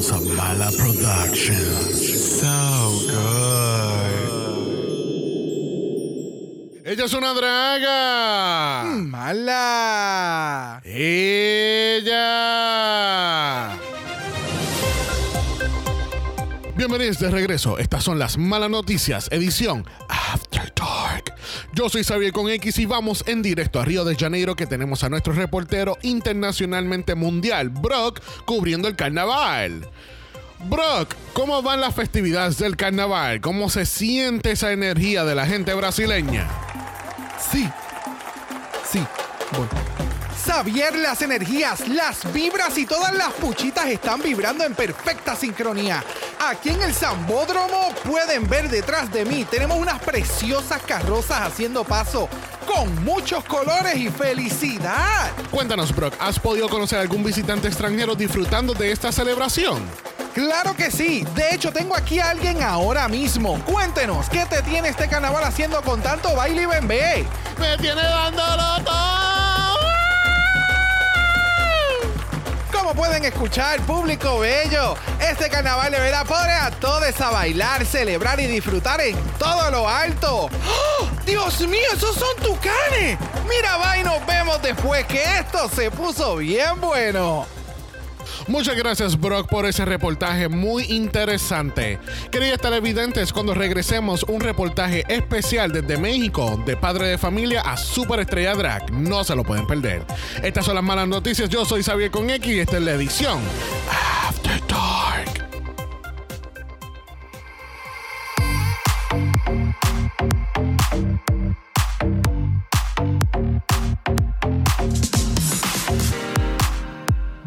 House of Mala Productions. So good. Ella es una draga. Mala. Ella. Bienvenidos de regreso. Estas son las malas noticias, edición After Dark. Yo soy Xavier con X y vamos en directo a Río de Janeiro que tenemos a nuestro reportero internacionalmente mundial, Brock, cubriendo el carnaval. Brock, ¿cómo van las festividades del carnaval? ¿Cómo se siente esa energía de la gente brasileña? Sí. Sí. Xavier, las energías, las vibras y todas las puchitas están vibrando en perfecta sincronía. Aquí en el Zambódromo pueden ver detrás de mí, tenemos unas preciosas carrozas haciendo paso con muchos colores y felicidad. Cuéntanos, Brock, ¿has podido conocer a algún visitante extranjero disfrutando de esta celebración? Claro que sí. De hecho, tengo aquí a alguien ahora mismo. Cuéntenos, ¿qué te tiene este carnaval haciendo con tanto baile y bembé? ¡Me tiene dándolo todo! Como pueden escuchar, público bello, este carnaval de pone a todos a bailar, celebrar y disfrutar en todo lo alto. ¡Oh! ¡Dios mío, esos son tucanes! Mira, va y nos vemos después que esto se puso bien bueno. Muchas gracias, Brock, por ese reportaje muy interesante. Queridos televidentes, cuando regresemos, un reportaje especial desde México, de padre de familia a superestrella drag. No se lo pueden perder. Estas son las malas noticias. Yo soy Xavier con X y esta es la edición After Dark.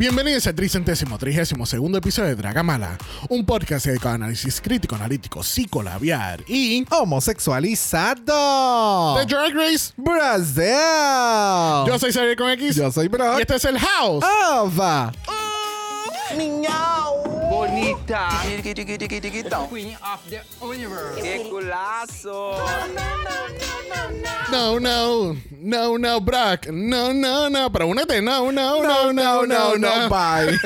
Bienvenidos al tricentésimo trigésimo segundo episodio de Dragamala, un podcast dedicado a análisis crítico, analítico, psicolabiar y Homosexualizado. The Drag Race. Brasil. Yo soy Xavier con X Yo soy Brock. y este es el House. Ava. Bonita. Queen of the Universe. ¡Qué culazo! No, no, no, no, Brock. No, no, no. Pero únete. No, no, no, no, no, no. Bye.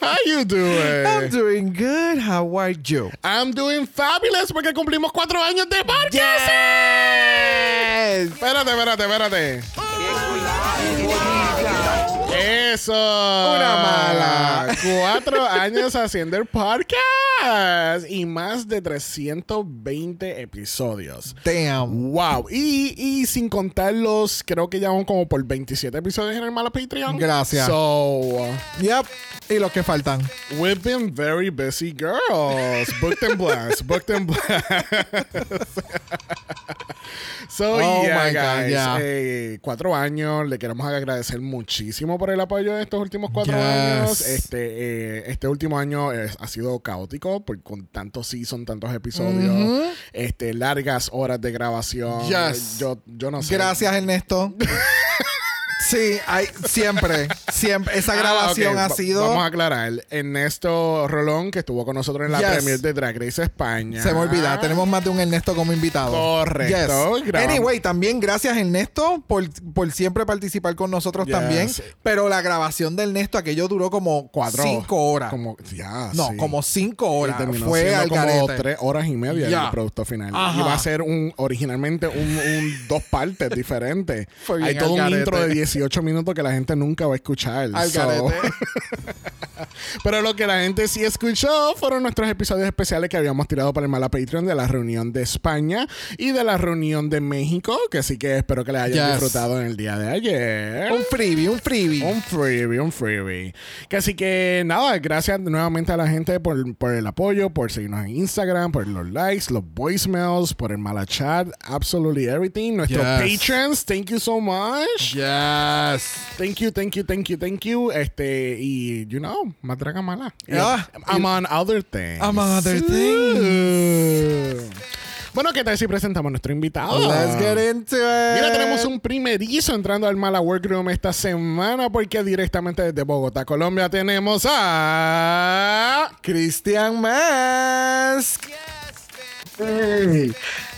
How you doing? I'm doing good. How are you? I'm doing fabulous porque cumplimos cuatro años de podcast. Yes. Espérate, espérate, espérate. ¡Qué! Eso. Una mala. Cuatro años haciendo el podcast y más de 320 episodios. Damn. Wow. Y, y sin contar los, creo que ya van como por 27 episodios en el Mala Patreon. Gracias. So, Yep. Y los que faltan. we've been very busy girls. Booked and blessed. Booked and blessed. so, Oh yeah, my God, yeah. Eh, cuatro años. Le queremos agradecer muchísimo por el apoyo de estos últimos cuatro Yes. años. Este, eh, este último año ha sido caótico por, con tantos season, tantos episodios, este, largas horas de grabación. Yes. Yo, yo no sé. Gracias, Ernesto. sí, hay, siempre, siempre. Esa Ah, grabación ha Va- sido. Vamos a aclarar. Ernesto Rolón, que estuvo con nosotros en la Yes. premier de Drag Race España. Se me olvida, tenemos más de un Ernesto como invitado. Correcto, Yes. Anyway, también gracias Ernesto por, por siempre participar con nosotros Yes. también. Pero la grabación de Ernesto, aquello duró como Cuatro. cinco horas. Como, ya, no, sí. como cinco Y horas. terminó Fue al como garete. tres horas y media el producto final. Ajá. Iba a ser un originalmente un, un dos partes diferentes. Hay todo un garete. intro de 18 minutos que la gente nunca va a escuchar. Al So-. Pero lo que la gente sí escuchó fueron nuestros episodios especiales que habíamos tirado para el Mala Patreon de la reunión de España y de la reunión de México, que sí que espero que les hayan Yes. disfrutado en el día de ayer. Un freebie, un freebie. Un freebie, un freebie. Que así que nada, gracias nuevamente a la gente por, por el apoyo, por seguirnos en Instagram, por los likes, los voicemails, por el mala chat, absolutely everything. Nuestros Yes. patrons, thank you so much. Yes. Thank you, thank you, thank you, thank you. Este, y you know, draga mala. Ah, among other things. Among other things. Bueno, ¿qué tal si presentamos a nuestro invitado? Let's get into it. Mira, tenemos un primerizo entrando al Mala Workroom esta semana porque directamente desde Bogotá, Colombia, tenemos a... Christian Mask. Hey,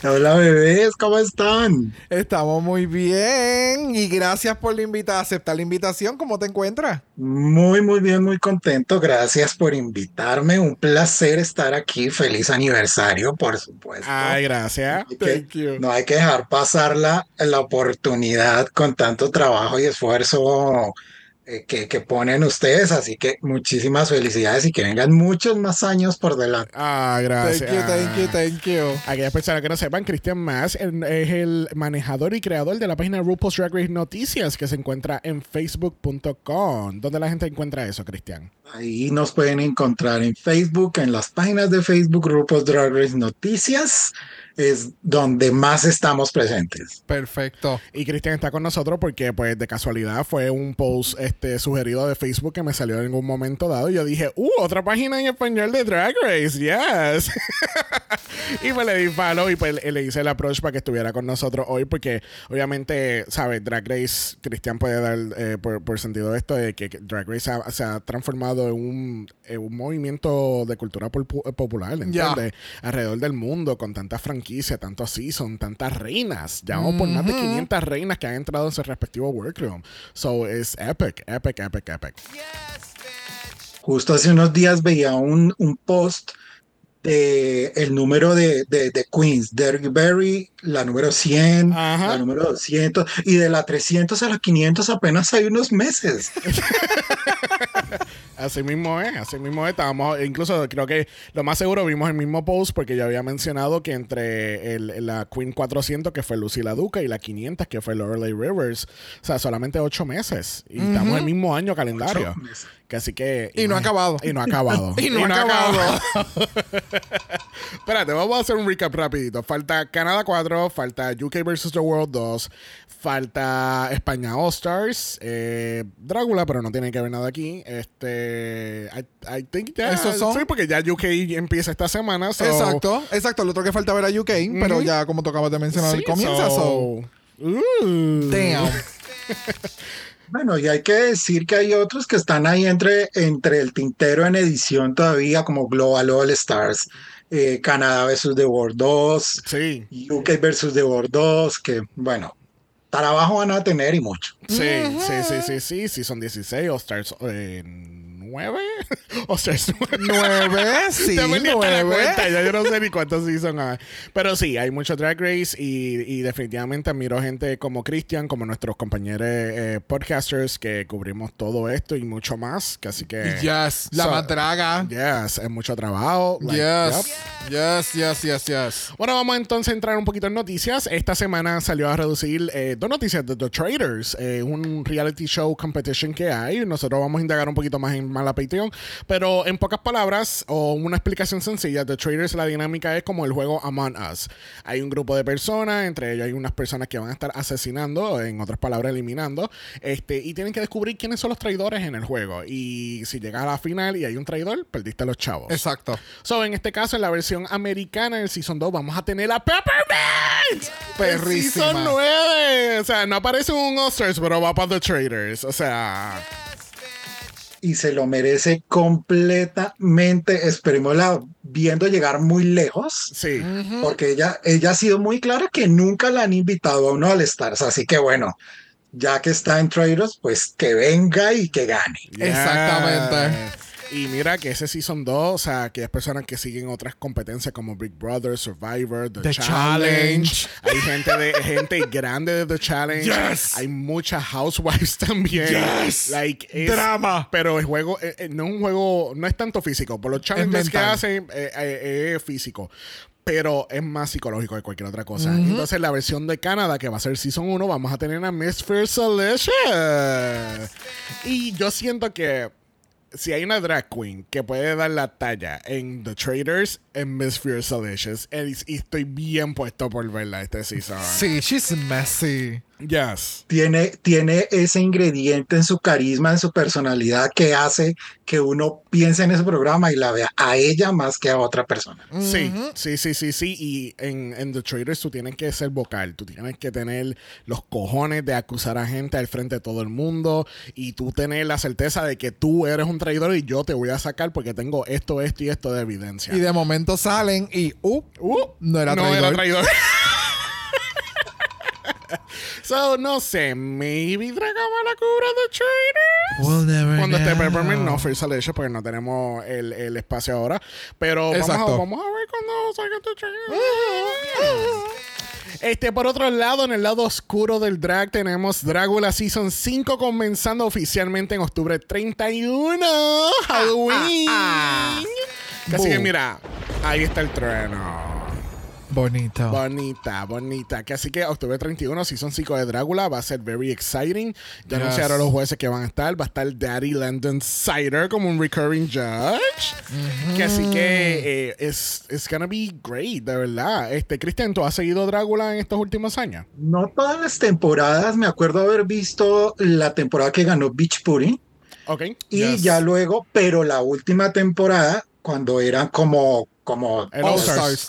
hola bebés, ¿cómo están? Estamos muy bien y gracias por la invita aceptar la invitación. ¿Cómo te encuentras? Muy, muy bien, muy contento. Gracias por invitarme. Un placer estar aquí. Feliz aniversario, por supuesto. Ay, gracias. Hay que- no hay que dejar pasar la, la oportunidad con tanto trabajo y esfuerzo eh, que, que ponen ustedes. Así que muchísimas felicidades y que vengan muchos más años por delante. Ah, Thank gracias. you, thank you, thank you. Aquellas personas que no sepan, Cristian Mass en- es el manejador y creador de la página RuPaul's Drag Race Noticias que se encuentra en facebook.com. ¿Dónde la gente encuentra eso, Cristian? Ahí nos pueden encontrar en Facebook, en las páginas de Facebook, Grupos Drag Race Noticias, es donde más estamos presentes. Perfecto. Y Cristian está con nosotros porque, pues, de casualidad fue un post este, sugerido de Facebook que me salió en algún momento dado. Y yo dije, ¡uh! Otra página en español de Drag Race, yes. y pues le di follow y pues le- hice el approach para que estuviera con nosotros hoy porque, obviamente, ¿sabes? Drag Race, Cristian puede dar eh, por, sentido esto de que Drag Race se ha transformado en un, en un movimiento de cultura pol- popular. ¿entiendes? Alrededor del mundo con tantas franquicias, tantos seasons, tantas reinas. Ya vamos por más de 500 reinas que han entrado en su respectivo workroom. So, es epic, epic, epic, epic. Justo hace unos días veía un, un post de el número de, de, de Queens, Derrick Berry, la número 100, Ajá. la número 200, y de la 300 a la 500 apenas hay unos meses. Así mismo es, así mismo es. Estábamos, incluso creo que lo más seguro vimos el mismo post porque yo había mencionado que entre el- la Queen 400, que fue Lucy La Duca, y la 500, que fue Lorelei Rivers, o sea, solamente ocho meses. Y estamos en el mismo año calendario. Ocho meses. Que así que. Y no ha acabado. Y no ha acabado. Y no ha acabado. Espérate, vamos a hacer un recap rapidito. Falta Canadá 4, falta UK vs. The World 2, falta España All Stars, eh, Drácula, pero no tiene que ver nada aquí. Este, I, I think ya, Esos son- sí, porque ya UK empieza esta semana. so- Exacto, exacto. Lo otro que falta ver a UK, pero ya como tú acabas de mencionar, Sí, comienza. so- So. Damn. Bueno, y hay que decir que hay otros que están ahí entre, entre el tintero en edición todavía, como Global All Stars, eh, Canadá vs. The World 2, Sí, UK vs. The World 2, que bueno, trabajo van a tener y mucho. sí, sí, sí, sí, sí, sí, son 16 All Stars. Eh, ¿Nueve? All Stars nueve. Nueve, sí, nueve. ya yo no sé ni cuántos season hay. Pero sí, hay mucho Drag Race y, y definitivamente admiro gente como Christian, como nuestros compañeros eh, podcasters que cubrimos todo esto y mucho más. Que así que. Yes, la So- matraga. Yes, es mucho trabajo. like, Yes, yep. yes, yes, yes, yes. Bueno, vamos entonces a entrar un poquito en noticias. Esta semana salió a reducir eh, dos noticias de The Traders, eh, un reality show competition que hay. Nosotros vamos a indagar un poquito más en Mala Patreon. Pero en pocas palabras, o una explicación sencilla, The Traders, la dinámica es como el juego Among Us. Hay un grupo de personas, entre ellos hay unas personas que van a estar asesinando, en otras palabras, eliminando, este, y tienen que descubrir quiénes son los traidores en el juego. Y si llegas a la final y hay un traidor, perdiste a los chavos. Exacto. So, en este caso, en la versión americana del Season 2, vamos a tener a Peppermint. Perrísima. Season 9. O sea, no aparece un All-Stars, pero va para The Traders. O sea, y se lo merece completamente. Esperémosla viendo llegar muy lejos, sí. porque ella, ella ha sido muy clara que nunca la han invitado a uno All Stars. Así que bueno, ya que está en Traders, pues que venga y que gane. Exactamente. Y mira que ese Season 2, o sea, que hay personas que siguen otras competencias como Big Brother, Survivor, The, The Challenge. Challenge. Hay gente de gente grande de The Challenge. Yes. Hay muchas housewives también. Yes. Like, es- Drama. Pero el juego eh, eh, no es un juego, no es tanto físico. Por los challenges que hacen, eh, es físico. Pero es más psicológico que cualquier otra cosa. Entonces, la versión de Canadá, que va a ser Season 1, vamos a tener a Miss Fierce Alicia. Y yo siento que si hay una drag queen que puede dar la talla en The Traders, en Miss Fierce Delicious. Y estoy bien puesto por verla este season. Sí, she's messy. Yes. tiene, tiene ese ingrediente en su carisma, en su personalidad que hace que uno piense en ese programa y la vea a ella más que a otra persona. Sí, sí, sí, sí, sí. Y en, en The Traders tú tienes que ser vocal. Tú tienes que tener los cojones de acusar a gente al frente de todo el mundo. Y tú tener la certeza de que tú eres un traidor y yo te voy a sacar porque tengo esto, esto y esto de evidencia. Y de momento salen y, uh, Uh, no era no traidor. era traidor. so, no sé. Maybe Dragama la Traders. We'll never Cuando esté. Peppermint, no First Selection, porque no tenemos el, el espacio ahora. Pero vamos a, vamos a ver cuando salga The Traders. Este, por otro lado, en el lado oscuro del drag tenemos Dragula Season 5 comenzando oficialmente en octubre 31. Halloween. Así que mira, ahí está el trueno. Bonito. Bonita, bonita. Que así que octubre 31, Season 5 de Drácula va a ser very exciting. Ya Yes. anunciaron los jueces que van a estar. Va a estar Daddy Landon Sider como un recurring judge. Que así que eh, es it's gonna be great, de verdad. Este, Cristian, ¿tú has seguido Drácula en estos últimos años? No todas las temporadas, me acuerdo haber visto la temporada que ganó Beach Pudding Ok. y Yes. ya luego, pero la última temporada, cuando eran como, como El All Stars.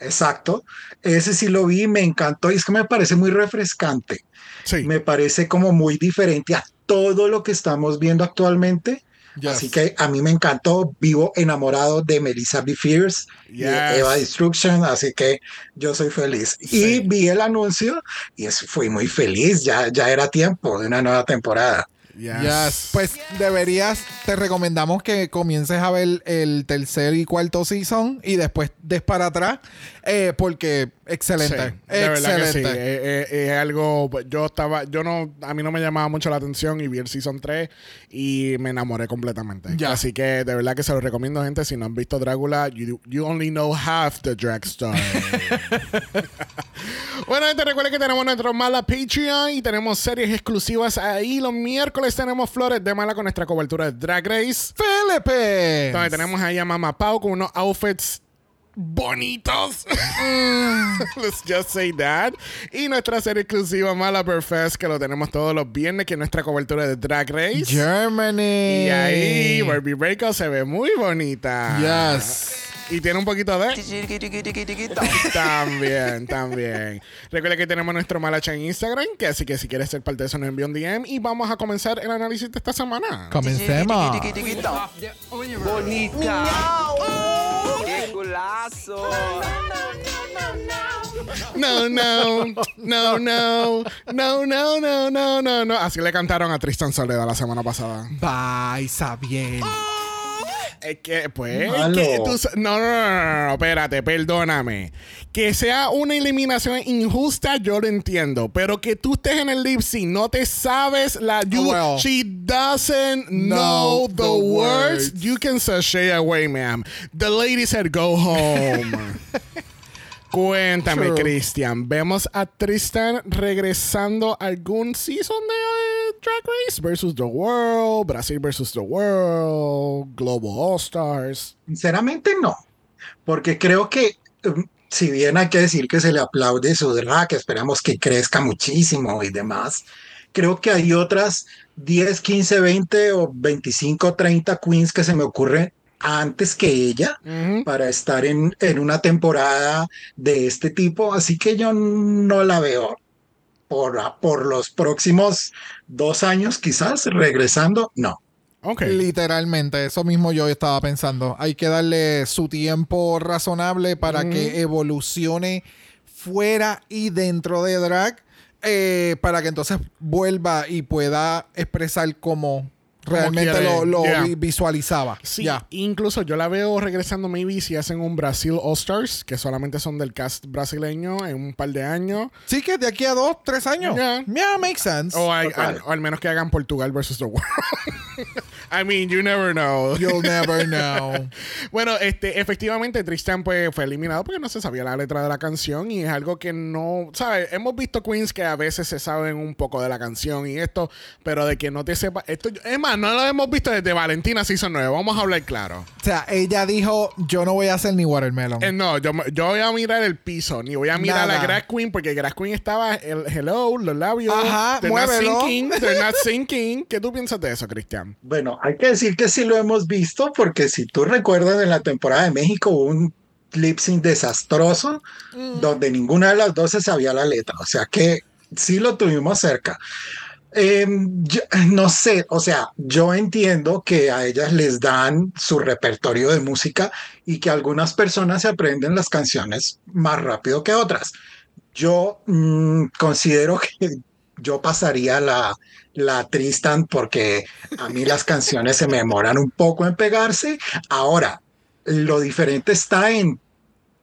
Exacto, ese sí lo vi, me encantó y es que me parece muy refrescante. Sí. Me parece como muy diferente a todo lo que estamos viendo actualmente. Yes. Así que a mí me encantó, vivo enamorado de Melissa B. Fierce y de Yes. Eva Destruction, así que yo soy feliz. Sí. Y vi el anuncio y fui muy feliz, ya, ya era tiempo de una nueva temporada. Yes. Yes. Pues deberías, te recomendamos que comiences a ver el tercer y cuarto season y después des para atrás, eh, porque excelente. Sí, de verdad que sí. excelente. Eh, eh, Es algo. Yo estaba. Yo no. A mí no me llamaba mucho la atención y vi el season 3 y me enamoré completamente. Así que de verdad que se lo recomiendo, gente. Si no han visto Drácula, you, you only know half the drag story. bueno, gente, recuerden que tenemos nuestro Mala Patreon y tenemos series exclusivas ahí. Los miércoles tenemos Flores de Mala con nuestra cobertura de Drag Race. Felipe. Donde tenemos ahí a Mamá Pau con unos outfits bonitos. Let's just say that. Y nuestra serie exclusiva Mala Fest que lo tenemos todos los viernes, que es nuestra cobertura de Drag Race. Germany. Y ahí Barbie Breakout se ve muy bonita. Yes. Y tiene un poquito de... También, también. Recuerda que tenemos nuestro Malacha en Instagram, que así que si quieres ser parte de eso nos envía un DM y vamos a comenzar el análisis de esta semana. Comencemos. Bonita. ¡Qué! No, no, no, no, no, no, no, no, no, no. Así le cantaron a Tristan Soledad la semana pasada. Bye, Xavier. Es que, pues, que tú no, no, no, no, no, espérate, perdóname. Que sea una eliminación injusta, yo lo entiendo. Pero que tú estés en el lip sync, no te sabes la. You, Oh, well. she doesn't Know know the, the words. words. You can sashay away, ma'am. The lady said go home. Cuéntame, True. Cristian. ¿Vemos a Tristan regresando a algún season de eh, Drag Race versus The World, Brasil versus The World, Global All Stars? Sinceramente no, porque creo que um, si bien hay que decir que se le aplaude su drag, que esperamos que crezca muchísimo y demás, creo que hay otras 10, 15, 20 o 25, 30 queens que se me ocurren antes que ella para estar en, en una temporada de este tipo, así que yo no la veo por, por los próximos dos años quizás regresando, no. Literalmente, eso mismo yo estaba pensando. Hay que darle su tiempo razonable para que evolucione fuera y dentro de drag, eh, para que entonces vuelva y pueda expresar como realmente lo, lo Yeah. vi- visualizaba. Sí, Ya. incluso yo la veo regresando maybe si hacen un Brasil All Stars, que solamente son del cast brasileño en un par de años. Sí, que de aquí a dos, tres años. Yeah. Yeah, makes sense. O, Total. al- o al menos que hagan Portugal versus The World. I mean, you never know. You'll never know. Bueno, este, efectivamente Tristan pues fue eliminado porque no se sabía la letra de la canción y es algo que no, ¿sabes? Hemos visto queens que a veces se saben un poco de la canción y esto, pero de que no te sepa, esto es más, no lo hemos visto desde Valentina Season 9, vamos a hablar claro. O sea, ella dijo, yo no voy a hacer ni watermelon. Eh, no, yo, yo voy a mirar el piso, ni voy a mirar a la. Grass Queen porque Grass Queen estaba el hello, los labios, Ajá, they're not sinking, they're not sinking. ¿Qué tú piensas de eso, Cristian? Bueno, hay que decir que sí lo hemos visto porque si tú recuerdas en la temporada de México hubo un lip sync desastroso donde ninguna de las dos se sabía la letra, o sea que sí lo tuvimos cerca. Eh, yo- no sé, o sea, yo entiendo que a ellas les dan su repertorio de música y que algunas personas se aprenden las canciones más rápido que otras. Yo mm, considero que yo pasaría la, la Tristan porque a mí las canciones se me demoran un poco en pegarse. Ahora, lo diferente está en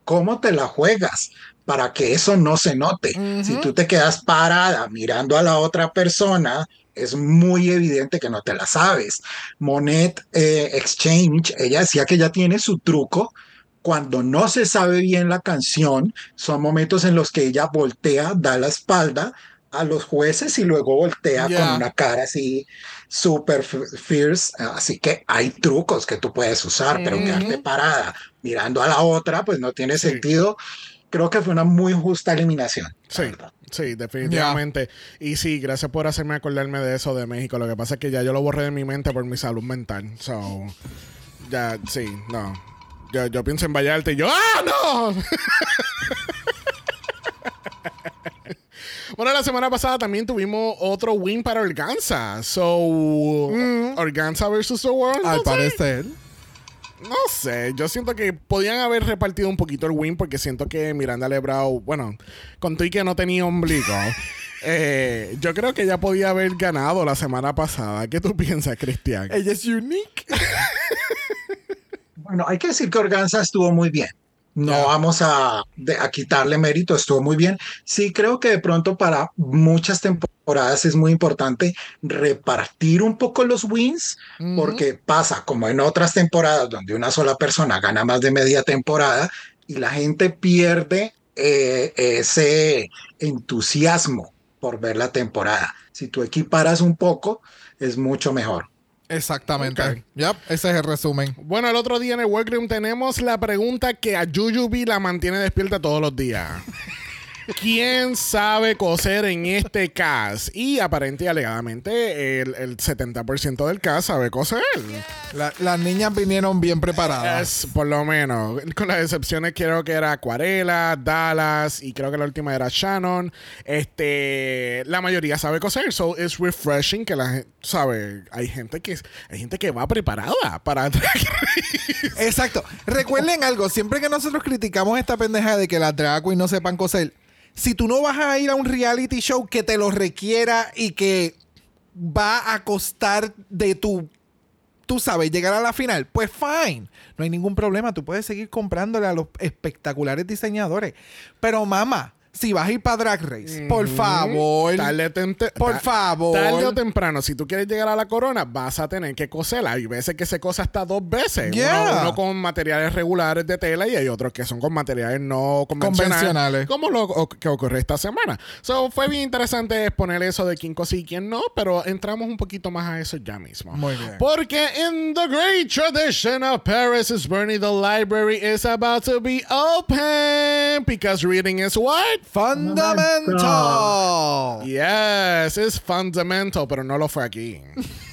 cómo te la juegas para que eso no se note. Si tú te quedas parada mirando a la otra persona, es muy evidente que no te la sabes. Monet eh, Exchange, ella decía que ya tiene su truco. Cuando no se sabe bien la canción, son momentos en los que ella voltea, da la espalda a los jueces y luego voltea con una cara así super fierce. Así que hay trucos que tú puedes usar, pero quedarte parada mirando a la otra, pues no tiene Sí. sentido. Creo que fue una muy justa eliminación. Sí, verdad. sí, definitivamente. Y sí, gracias por hacerme acordarme de eso de México. Lo que pasa es que ya yo lo borré de mi mente por mi salud mental. So, ya, sí, no. Yo, yo pienso en Vallarta y yo, ¡ah, no! Bueno, la semana pasada también tuvimos otro win para Organza. So, Organza versus The World. Al no sé. parecer. No sé, yo siento que podían haber repartido un poquito el win porque siento que Miranda Lebrau, bueno, con y que no tenía ombligo, eh, yo creo que ya podía haber ganado la semana pasada. ¿Qué tú piensas, Cristian? Ella es unique. Bueno, hay que decir que Organza estuvo muy bien. No vamos a, de- a quitarle mérito, estuvo muy bien. Sí, creo que de pronto para muchas temporadas es muy importante repartir un poco los wins, porque pasa como en otras temporadas donde una sola persona gana más de media temporada y la gente pierde eh, ese entusiasmo por ver la temporada. Si tú equiparas un poco, es mucho mejor. Exactamente. Ok. Yep, ese es el resumen. Bueno, el otro día en el workroom tenemos la pregunta que a Yuyubi la mantiene despierta todos los días. ¿Quién sabe coser en este cast? Y aparente y alegadamente el, el 70% del cast sabe coser. La- las niñas vinieron bien preparadas. Es por lo menos, con las excepciones creo que era Acuarela, Dallas y creo que la última era Shannon. Este, la mayoría sabe coser, so it's refreshing que la gente sabe. Hay gente que hay gente que va preparada para Drag Race. Exacto. Recuerden algo, siempre que nosotros criticamos esta pendeja de que las drag queens no sepan coser, si tú no vas a ir a un reality show que te lo requiera y que va a costar de tu, tú sabes, llegar a la final, pues fine. No hay ningún problema, tú puedes seguir comprándole a los espectaculares diseñadores. Pero mamá, si vas a ir para Drag Race, por favor, Tarde por favor. Tarde o temprano, si tú quieres llegar a la corona, vas a tener que coserla. Hay veces que se cosa hasta dos veces. Yeah. Uno, uno con materiales regulares de tela y hay otros que son con materiales no convencionales. Convencionales. Como lo o- que ocurrió esta semana. So, fue bien interesante exponer eso de quién cosí y quién no, pero entramos un poquito más a eso ya mismo. Muy bien. Porque in the great tradition of Paris is burning, the library is about to be open because reading is what? Fundamental. Yes, es fundamental, pero no lo fue aquí.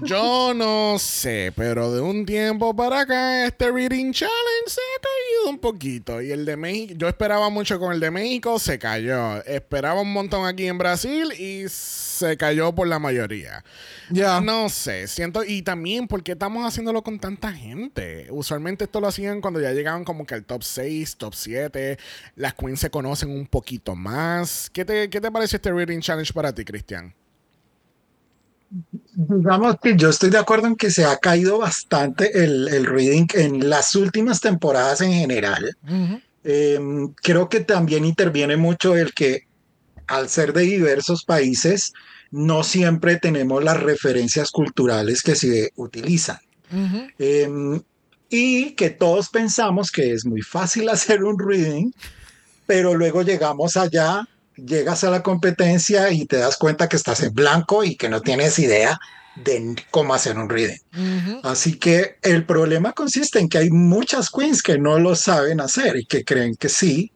Yo no sé, pero de un tiempo para acá este Reading Challenge se ha caído un poquito. Y el de México, yo esperaba mucho con el de México, se cayó. Esperaba un montón aquí en Brasil y se cayó por la mayoría. Ya. No sé, siento, y también porque estamos haciéndolo con tanta gente. Usualmente esto lo hacían cuando ya llegaban como que al top 6, top 7. Las queens se conocen un poquito más. ¿Qué te, qué te parece este Reading Challenge para ti, Cristian? Digamos que yo estoy de acuerdo en que se ha caído bastante el, el reading en las últimas temporadas en general. Eh, creo que también interviene mucho el que al ser de diversos países, no siempre tenemos las referencias culturales que se utilizan. Em, y que todos pensamos que es muy fácil hacer un reading, pero luego llegamos allá, llegas a la competencia y te das cuenta que estás en blanco y que no tienes idea de cómo hacer un reading. Así que el problema consiste en que hay muchas queens que no lo saben hacer y que creen que sí,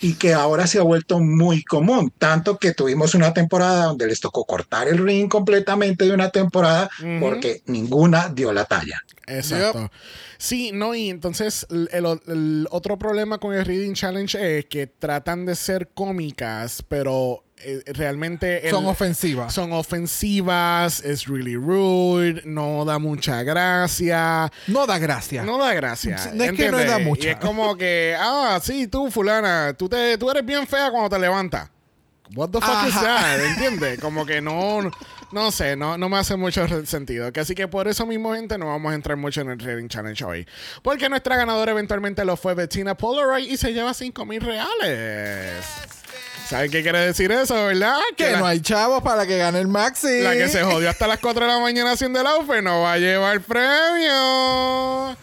y que ahora se ha vuelto muy común, tanto que tuvimos una temporada donde les tocó cortar el ring completamente de una temporada porque ninguna dio la talla. Exacto. Sí, no, y entonces el, otro problema con el Reading Challenge es que tratan de ser cómicas, pero eh, realmente... el- Son ofensivas. Son ofensivas, es really rude, no da mucha gracia. No da gracia. No da gracia. No es que no da Y mucha. es como que, ah, sí, tú, fulana, tú, te, tú eres bien fea cuando te levantas. What the fuck is that? ¿Entiendes? Como que no, no sé, no, no me hace mucho sentido. Que así que por eso mismo, gente, no vamos a entrar mucho en el Reading Challenge hoy. Porque nuestra ganadora eventualmente lo fue Bettina Polaroid y se lleva 5 mil reales. ¿Saben qué quiere decir eso, verdad? Que la, no hay chavos para que gane el Maxi. la que se jodió hasta las 4 de la mañana haciendo el outfit no va a llevar premio.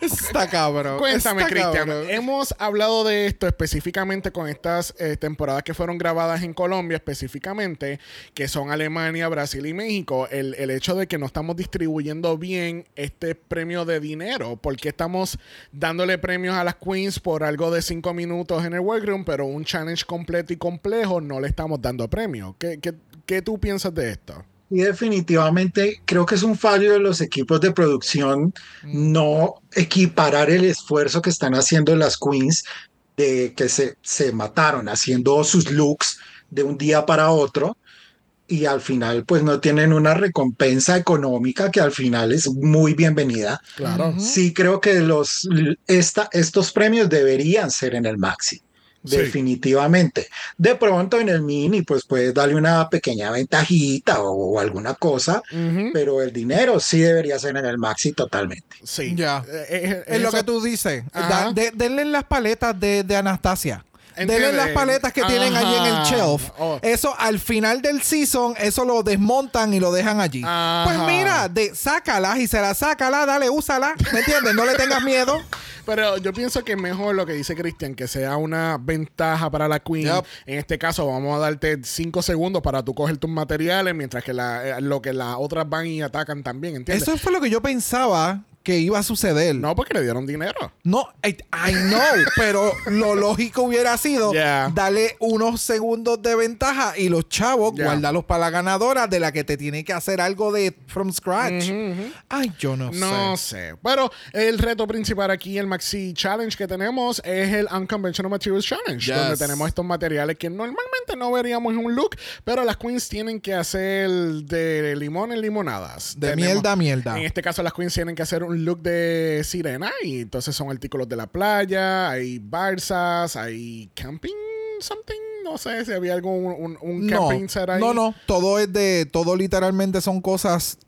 Está cabrón. Cuéntame, Cristian. Hemos hablado de esto específicamente con estas eh, temporadas que fueron grabadas en Colombia, específicamente, que son Alemania, Brasil y México. El, el hecho de que no estamos distribuyendo bien este premio de dinero. porque estamos dándole premios a las queens por algo de cinco minutos en el workroom, pero un challenge completo y complejo no le estamos dando premio? ¿Qué, qué, qué tú piensas de esto? Y definitivamente creo que es un fallo de los equipos de producción no equiparar el esfuerzo que están haciendo las queens de que se, se mataron haciendo sus looks de un día para otro y al final pues no tienen una recompensa económica que al final es muy bienvenida. Claro. Sí creo que los, esta, estos premios deberían ser en el Sí. Definitivamente. De pronto en el mini, pues puedes darle una pequeña ventajita o, o alguna cosa, pero el dinero sí debería ser en el maxi totalmente. Sí. Ya. Eh, eh, Es lo que tú dices. Da- de- denle las paletas de, de Anastasia. Denle las paletas que tienen allí en el shelf. Oh. Eso al final del season, eso lo desmontan y lo dejan allí. Ajá. Pues mira, de, sácalas y se las sácala, dale, úsala. ¿Me entiendes? No le tengas miedo. Pero yo pienso que es mejor lo que dice Cristian, que sea una ventaja para la Queen. Yep. En este caso, vamos a darte cinco segundos para tú coger tus materiales, mientras que la, eh, lo que las otras van y atacan también, ¿entiendes? Eso fue lo que yo pensaba que iba a suceder. No, porque le dieron dinero. No, I, I know, pero lo lógico hubiera sido Yeah. darle unos segundos de ventaja y los chavos Yeah. guardarlos para la ganadora de la que te tiene que hacer algo de from scratch. Ay, yo no, No sé. sé. Pero el reto principal aquí, el Maxi Challenge que tenemos, es el Unconventional Materials Challenge, Yes. donde tenemos estos materiales que normalmente no veríamos en un look, pero las queens tienen que hacer de limón en limonadas. De Tenemos- mierda a mierda. En este caso, las queens tienen que hacer un look de sirena, y entonces son artículos de la playa, hay barzas, hay camping, something. No sé si había algún un, un No, camping set ahí. no, no, todo es de, todo literalmente son cosas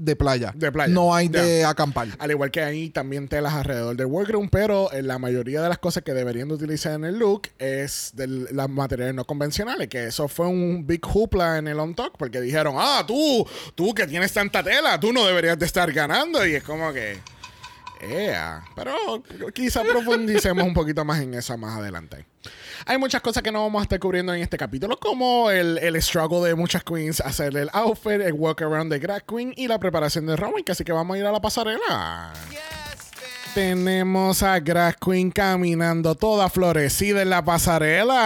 de playa. De playa. No hay de acampar. Al igual que hay también telas alrededor del workroom, pero eh, la mayoría de las cosas que deberían de utilizar en el look es de las materiales no convencionales, que eso fue un big hoopla en el on talk, porque dijeron, ah, tú, tú que tienes tanta tela, tú no deberías de estar ganando, y es como que... Pero quizá profundicemos un poquito más en eso más adelante. Hay muchas cosas que no vamos a estar cubriendo en este capítulo, como el, el struggle de muchas queens, hacer el outfit, el walk around de drag queen y la preparación de Rowan, así que vamos a ir a la pasarela. Tenemos a Drag Queen caminando toda florecida en la pasarela.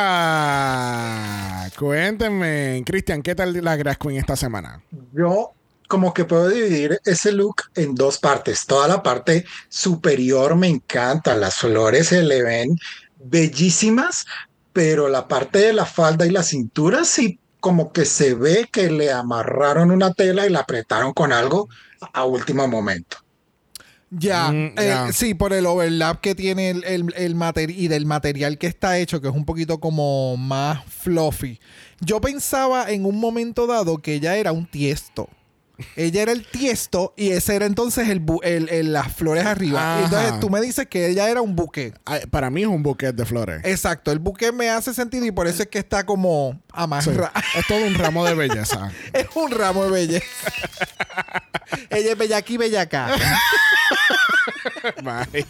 Cuéntenme, Cristian, ¿qué tal la Drag Queen esta semana? Yo como que puedo dividir ese look en dos partes. Toda la parte superior me encanta, las flores se le ven bellísimas, pero la parte de la falda y la cintura sí como que se ve que le amarraron una tela y la apretaron con algo a último momento. Ya, Mm, eh, ya. sí, por el overlap que tiene el, el, el materi- y del material que está hecho, que es un poquito como más fluffy. Yo pensaba en un momento dado que ella era un tiesto. Ella era el tiesto y ese era entonces el, bu- el- el- las flores arriba. Ajá. Entonces tú me dices que ella era un buque. Ay, Para mí es un buquet de flores. Exacto, el buque me hace sentido y por eso es que está como Sí. amarra. Es todo un ramo de belleza. Es un ramo de belleza. ella es bella aquí, bella acá. Bye.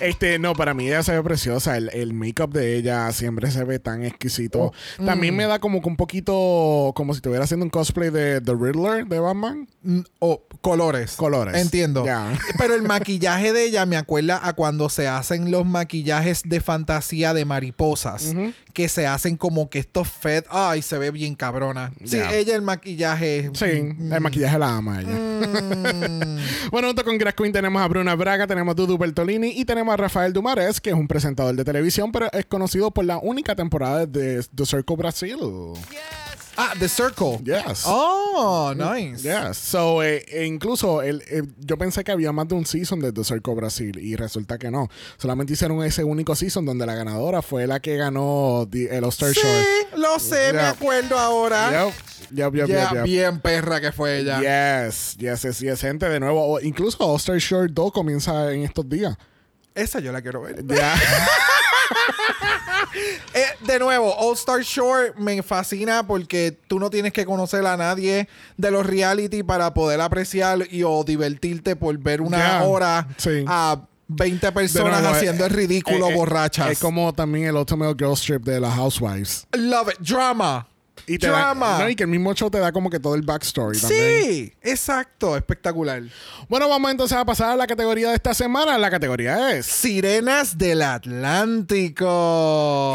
Este, no, para mí ella se ve preciosa. El, el make-up de ella siempre se ve tan exquisito. Oh, También mm. me da como que un poquito, como si estuviera haciendo un cosplay de The Riddler de Batman. Mm, O colores. Colores. Entiendo. Pero el maquillaje de ella me acuerda a cuando se hacen los maquillajes de fantasía de mariposas. Que se hacen como que estos fed. Ay, se ve bien cabrona. Sí, ella el maquillaje. Sí, el maquillaje la ama ella. Mm. Bueno, junto con Grass Queen tenemos a Bruna Braga, tenemos Dudu Bertolini y tenemos a Rafael Dumares, que es un presentador de televisión, pero es conocido por la única temporada de The Circle Brasil. Ah, The Circle. Yes. Oh, nice. Yes. So, eh, e incluso el, eh, yo pensé que había más de un season de The Circle Brasil y resulta que no. Solamente hicieron ese único season donde la ganadora fue la que ganó the- el All-Star Sí, Show. lo sé, me Yeah. acuerdo ahora. Yep, yep, yep, yep. bien perra que fue ella. Yes, yes, yes, yes, gente, de nuevo. o- Incluso All-Star Short 2 comienza en estos días. Esa yo la quiero ver. Ya. Eh, de nuevo, All Star Short me fascina porque tú no tienes que conocer a nadie de los reality para poder apreciar y o divertirte por ver una hora sí. a 20 De personas nuevo, haciendo eh, el ridículo eh, eh, borrachas. Es como también el Ultimate Girl Strip de las Housewives. Love it. Drama. Y te da- Drama. no, y que el mismo show te da como que todo el backstory también. Sí, exacto. Espectacular. Bueno, vamos entonces a pasar a la categoría de esta semana. La categoría es. Sirenas del Atlántico.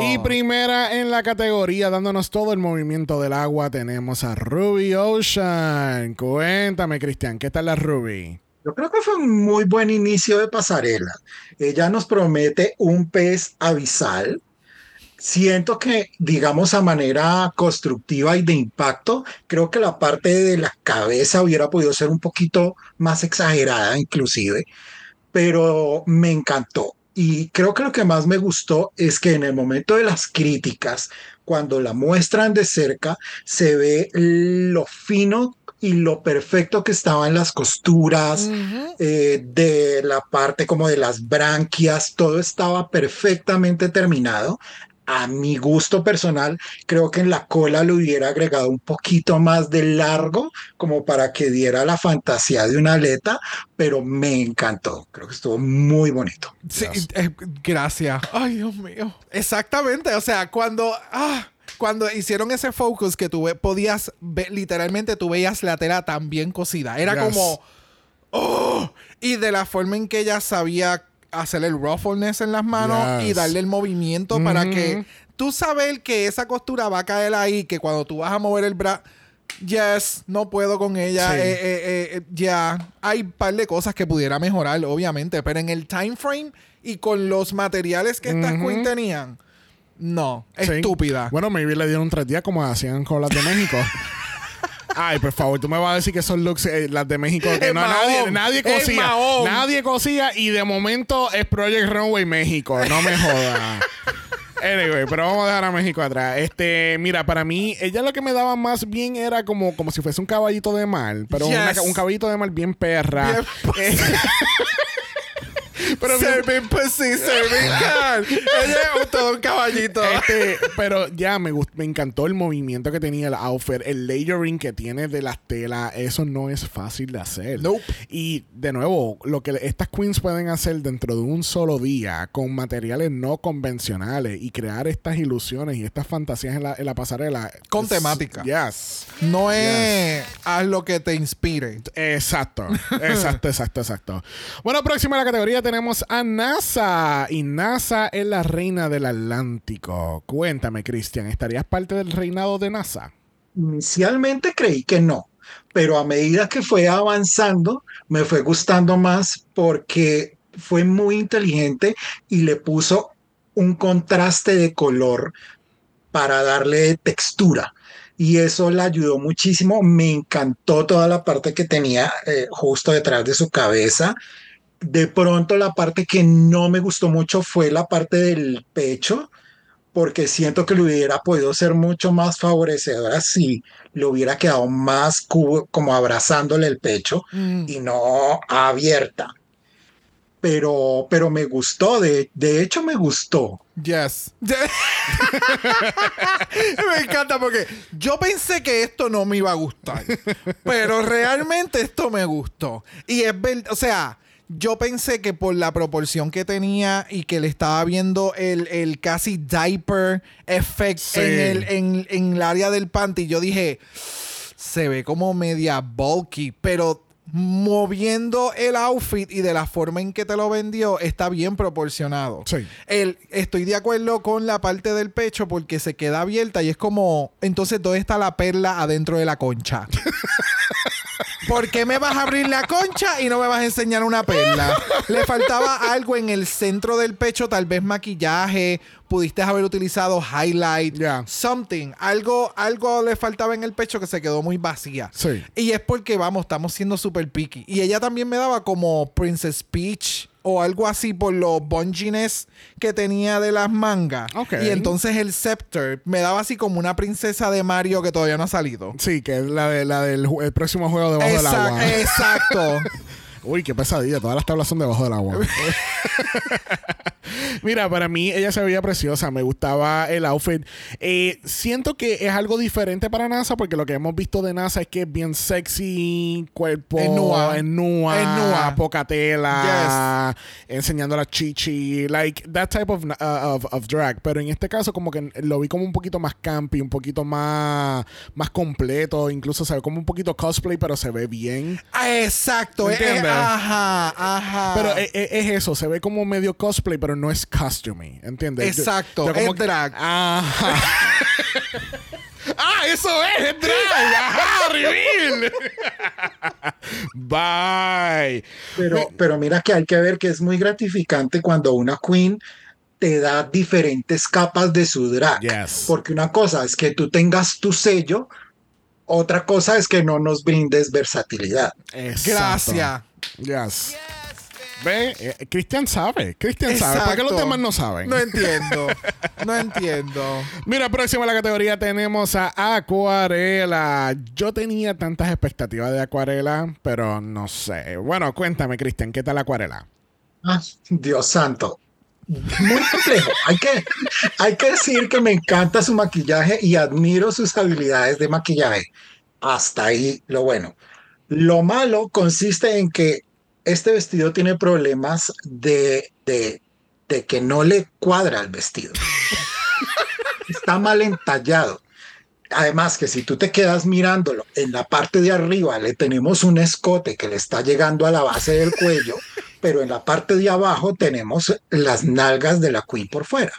Y primera en la categoría, dándonos todo el movimiento del agua, tenemos a Ruby Ocean. Cuéntame, Cristian, ¿qué tal la Ruby? Yo creo que fue un muy buen inicio de pasarela. Ella nos promete un pez abisal. Siento que, digamos, a manera constructiva y de impacto, creo que la parte de la cabeza hubiera podido ser un poquito más exagerada, inclusive, pero me encantó. Y creo que lo que más me gustó es que en el momento de las críticas, cuando la muestran de cerca, se ve lo fino y lo perfecto que estaban las costuras, eh, de la parte como de las branquias, todo estaba perfectamente terminado. A mi gusto personal, creo que en la cola le hubiera agregado un poquito más de largo, como para que diera la fantasía de una aleta, pero me encantó. Creo que estuvo muy bonito. Sí, eh, gracias. Ay, Dios mío. Exactamente. O sea, cuando. ah, cuando hicieron ese focus que tú podías ver, literalmente tú veías la tela tan bien cocida. Era Yes. como. ¡Oh! Y de la forma en que ella sabía hacer el ruffleness en las manos Yes. y darle el movimiento para que tú saber que esa costura va a caer ahí, que cuando tú vas a mover el brazo. Yes, no puedo con ella. Sí. eh, eh, eh, ya, hay un par de cosas que pudiera mejorar, obviamente, pero en el time frame y con los materiales que estas queen tenían, no, Sí. estúpida. Bueno, maybe le dieron tres días como hacían con las de México. Ay, por favor, tú me vas a decir que son looks, eh, las de México, que no, nadie, nadie cosía. Nadie cosía y de momento es Project Runway México. No me jodas. Anyway, pero vamos a dejar a México atrás. Este, mira, para mí, ella lo que me daba más bien era como, como si fuese un caballito de mar, pero una- un caballito de mar bien perra. Bien- Eh, pero Serving pussy, serving can. Ella es todo un caballito. Este, pero ya me gust- me encantó el movimiento que tenía el outfit, el layering que tiene de las telas, eso no es fácil de hacer. Nope. Y de nuevo, lo que estas queens pueden hacer dentro de un solo día con materiales no convencionales y crear estas ilusiones y estas fantasías en la, en la pasarela. Con es- temática. Yes. No es haz lo que te inspire. Exacto, exacto, exacto, exacto. Bueno, próxima a la categoría tenemos a NASA. Y NASA es la reina del Atlántico. Cuéntame, Cristian, ¿estarías parte del reinado de NASA? Inicialmente creí que no, pero a medida que fue avanzando, me fue gustando más porque fue muy inteligente y le puso un contraste de color para darle textura. Y eso le ayudó muchísimo. Me encantó toda la parte que tenía eh, justo detrás de su cabeza. De pronto la parte que no me gustó mucho fue la parte del pecho, porque siento que le hubiera podido ser mucho más favorecedora si le hubiera quedado más cubo, como abrazándole el pecho Mm. y no abierta. Pero, pero me gustó, de, de hecho me gustó. Yes. me encanta porque yo pensé que esto no me iba a gustar. pero realmente esto me gustó. Y es verdad, o sea, yo pensé que por la proporción que tenía y que le estaba viendo el, el casi diaper effect Sí. en, el, en, en el área del panty, yo dije, se ve como media bulky, pero moviendo el outfit y de la forma en que te lo vendió, está bien proporcionado. Sí. El, estoy de acuerdo con la parte del pecho porque se queda abierta y es como, entonces, ¿dónde está la perla adentro de la concha? ¿Por qué me vas a abrir la concha y no me vas a enseñar una perla? Le faltaba algo en el centro del pecho, tal vez maquillaje, pudiste haber utilizado highlight, something. Algo, algo le faltaba en el pecho que se quedó muy vacía. Sí. Y es porque, vamos, estamos siendo super picky. Y ella también me daba como Princess Peach o algo así por los bungines que tenía de las mangas. Y entonces el scepter me daba así como una princesa de Mario que todavía no ha salido. Sí, que es la, de, la del el próximo juego debajo del agua. Exacto. Uy, qué pesadilla. Todas las tablas son debajo del agua. Mira, para mí ella se veía preciosa. Me gustaba el outfit. Eh, siento que es algo diferente para NASA porque lo que hemos visto de NASA es que es bien sexy, cuerpo Es nua. en nua, Es nua. poca tela, enseñando la chichi, like that type of, uh, of, of drag. Pero en este caso como que lo vi como un poquito más campy, un poquito más, más completo. Incluso se ve como un poquito cosplay, pero se ve bien. Ah, Exacto. Eh, Ajá, ajá. Pero eh, eh, es, eso, se ve como medio cosplay, pero no es costumey, ¿entiendes? Yo- Exacto, como es drag. Ajá. ¡Ah, eso es! ¡Es drag! ¡Ajá! ¡Reveal! Bye. Pero, pero mira que hay que ver que es muy gratificante cuando una queen te da diferentes capas de su drag. Yes. Porque una cosa es que tú tengas tu sello, otra cosa es que no nos brindes versatilidad. Exacto. Gracias. Yes. Ve, Eh, Cristian sabe. Cristian sabe. ¿Por qué los demás no saben? No entiendo. No entiendo. Mira, próximo a la categoría tenemos a Acuarela. Yo tenía tantas expectativas de Acuarela, pero no sé. Bueno, cuéntame, Cristian, ¿qué tal Acuarela? Ah, Dios santo. Muy complejo. Hay que, hay que decir que me encanta su maquillaje y admiro sus habilidades de maquillaje. Hasta ahí lo bueno. Lo malo consiste en que este vestido tiene problemas de, de, de que no le cuadra el vestido. Está mal entallado. Además que si tú te quedas mirándolo, en la parte de arriba le tenemos un escote que le está llegando a la base del cuello, pero en la parte de abajo tenemos las nalgas de la queen por fuera.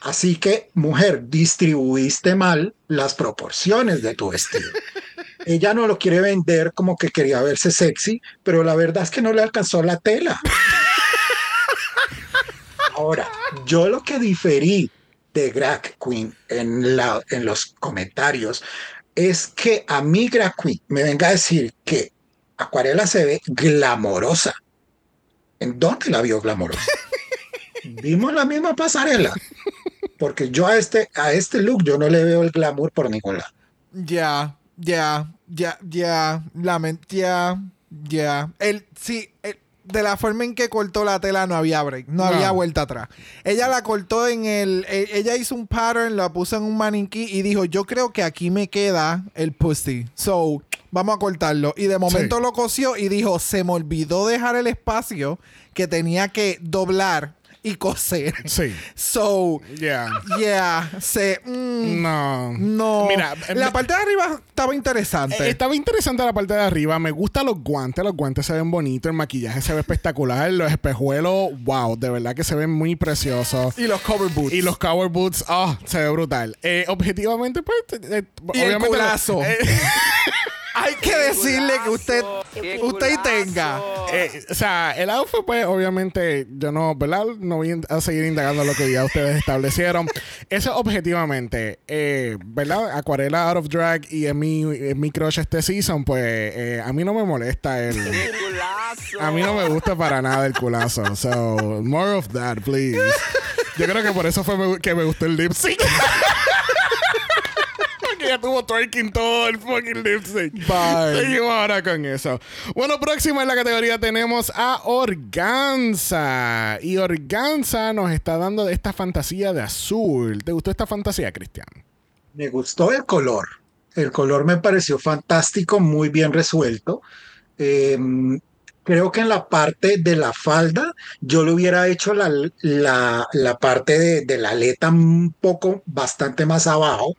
Así que, mujer, distribuiste mal las proporciones de tu vestido. Ella no lo quiere vender como que quería verse sexy, pero la verdad es que no le alcanzó la tela. Ahora, yo lo que diferí de Drag Queen en, la, en los comentarios es que a mí Drag Queen me venga a decir que Acuarela se ve glamorosa. ¿En dónde la vio glamorosa? Vimos la misma pasarela. Porque yo a este, a este look yo no le veo el glamour por ningún lado. Ya, ya, ya, ya. Lament, ya, ya. El, sí, el- de la forma en que cortó la tela no había break, no, No. había vuelta atrás. Ella la cortó en el. ella hizo un pattern, la puso en un maniquí y dijo: Yo creo que aquí me queda el pussy. So, vamos a cortarlo. Y de momento Sí. lo cosió y dijo: Se me olvidó dejar el espacio que tenía que doblar y coser. Sí. So, Yeah. yeah, se. mm, No. no. Mira, la parte de arriba estaba interesante. Eh, Estaba interesante la parte de arriba. Me gustan los guantes. Los guantes se ven bonitos. El maquillaje se ve espectacular. Los espejuelos, wow, de verdad que se ven muy preciosos. y los cover boots. Y los cover boots, oh, se ve brutal. Eh, objetivamente, pues, eh, Y el obviamente. culazo. eh, Hay que decirle que usted, ¡Qué usted culazo! tenga. eh, o sea, el outfit, pues, obviamente, yo no, ¿verdad? No voy a seguir indagando lo que ya ustedes establecieron. Eso, objetivamente, eh, ¿verdad? Acuarela Out of Drag y es mi, es mi crush este season, pues, eh, a mí no me molesta el. ¡Qué culazo! A mí no me gusta para nada el culazo. So, more of that, please. Yo creo que por eso fue me- que me gustó el lip sync. Ella tuvo twerking todo el fucking lip sync. Bye. Seguimos ahora con eso. Bueno, próximo en la categoría tenemos a Organza. Y Organza nos está dando de esta fantasía de azul. ¿Te gustó esta fantasía, Cristian? Me gustó el color. El color me pareció fantástico, muy bien resuelto. Eh, creo que en la parte de la falda yo le hubiera hecho la, la, la parte de, de la aleta un poco bastante más abajo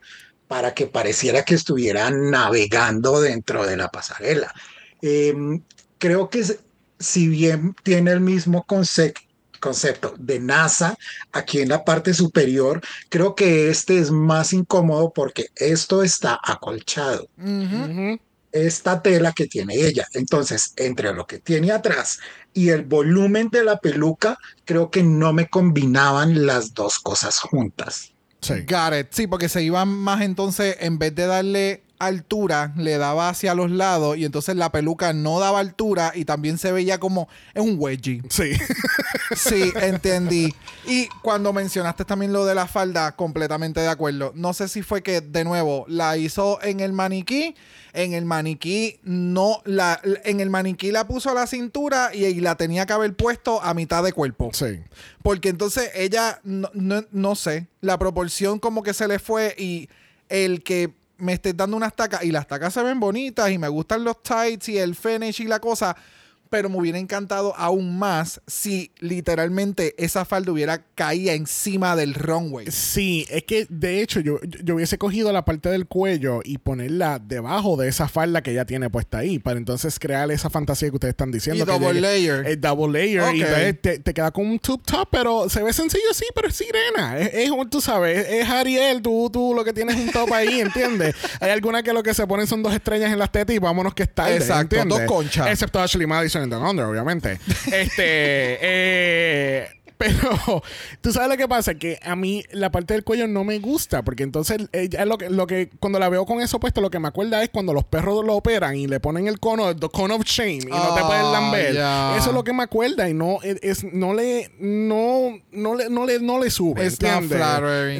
para que pareciera que estuviera navegando dentro de la pasarela. Eh, creo que si bien tiene el mismo concepto, concepto de NASA aquí en la parte superior, creo que este es más incómodo porque esto está acolchado. Esta tela que tiene ella. Entonces, entre lo que tiene atrás y el volumen de la peluca, creo que no me combinaban las dos cosas juntas. Sí. Got it. Sí, porque se iban más entonces, en vez de darle altura, le daba hacia los lados y entonces la peluca no daba altura y también se veía como es un wedgie. Sí. Sí, entendí. Y cuando mencionaste también lo de la falda, completamente de acuerdo. No sé si fue que, de nuevo, la hizo en el maniquí. En el maniquí no, la, en el maniquí la puso a la cintura y, y la tenía que haber puesto a mitad de cuerpo. sí. Porque entonces ella, no, no- no sé, la proporción como que se le fue y el que me estés dando unas tacas y las tacas se ven bonitas y me gustan los tights y el finish y la cosa, pero me hubiera encantado aún más si literalmente esa falda hubiera caído encima del runway. Sí, es que de hecho yo, yo- hubiese cogido la parte del cuello y ponerla debajo de esa falda que ella tiene puesta ahí, para entonces crear esa fantasía que ustedes están diciendo. Y que double llegue- layer. El double layer. Y te, te queda con un tube top, pero se ve sencillo, sí, pero es sirena. Es, es tú sabes, es, Ariel, tú, tú lo que tienes es un top ahí, ¿entiendes? Hay alguna que lo que se ponen son dos estrellas en las tetas y vámonos que está. Exacto, dos conchas. Excepto Ashley Madison en The Under, obviamente. este, eh, pero tú sabes lo que pasa, que a mí la parte del cuello no me gusta, porque entonces ella lo que, lo que cuando la veo con eso puesto, lo que me acuerda es cuando los perros lo operan y le ponen el cono, the cone of shame, y no te Ah, pueden lamber. ya. Eso es lo que me acuerda y no es, no le no no le no le no le sube, It's ¿entiendes?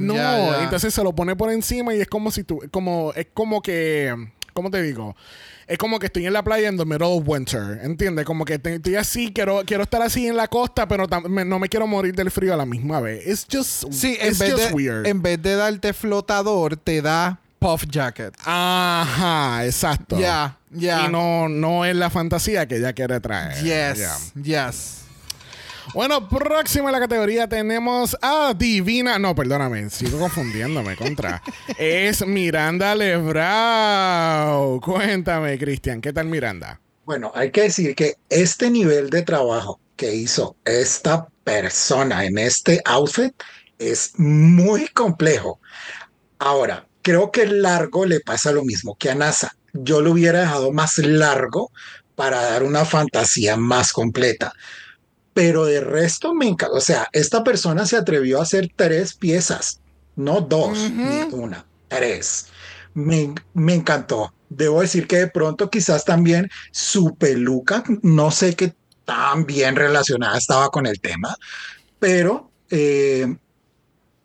No, ya, ya. entonces se lo pone por encima y es como si tú como es como que ¿cómo te digo? Es como que estoy en la playa en the middle of winter, ¿entiendes? Como que estoy así, quiero, quiero estar así en la costa, pero me- no me quiero morir del frío a la misma vez. It's just, Sí, en it's vez, just de, weird. en vez de darte flotador, te da puff jacket. Ajá, exacto. Ya, ya. Y no, no es la fantasía que ella quiere traer. Yes, yes. Bueno, próxima en la categoría tenemos a Divina. No, perdóname, sigo confundiéndome contra. es Miranda Lebrau. Cuéntame, Cristian, ¿qué tal Miranda? Bueno, hay que decir que este nivel de trabajo que hizo esta persona en este outfit es muy complejo. Ahora, creo que largo le pasa lo mismo que a NASA. Yo lo hubiera dejado más largo para dar una fantasía más completa. Pero de resto me encanta. O sea, esta persona se atrevió a hacer tres piezas, no dos, ni una, tres. Me, me encantó. Debo decir que de pronto quizás también su peluca, no sé qué tan bien relacionada estaba con el tema, pero eh,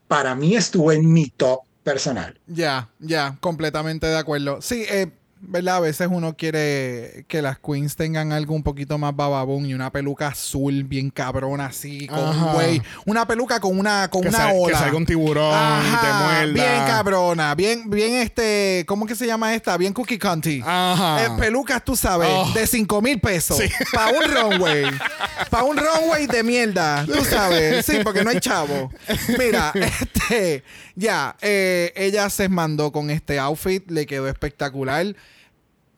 para mí estuvo en mi top personal. Ya, ya, completamente de acuerdo. Sí, eh, ¿verdad? A veces uno quiere que las queens tengan algo un poquito más bababón y una peluca azul bien cabrona así, con Ajá. un güey. Una peluca con una, con Que, una sal- que ola. salga un tiburón y te muerda. Bien cabrona, bien, bien este, ¿cómo que se llama esta? Bien cookie cunty. Ajá. Eh, pelucas, tú sabes, Oh. de 5 mil pesos. Sí. Para un runway. Para un runway de mierda. Tú sabes. Sí, porque no hay chavo. Mira, este. Ya, eh, ella se mandó con este outfit. Le quedó espectacular.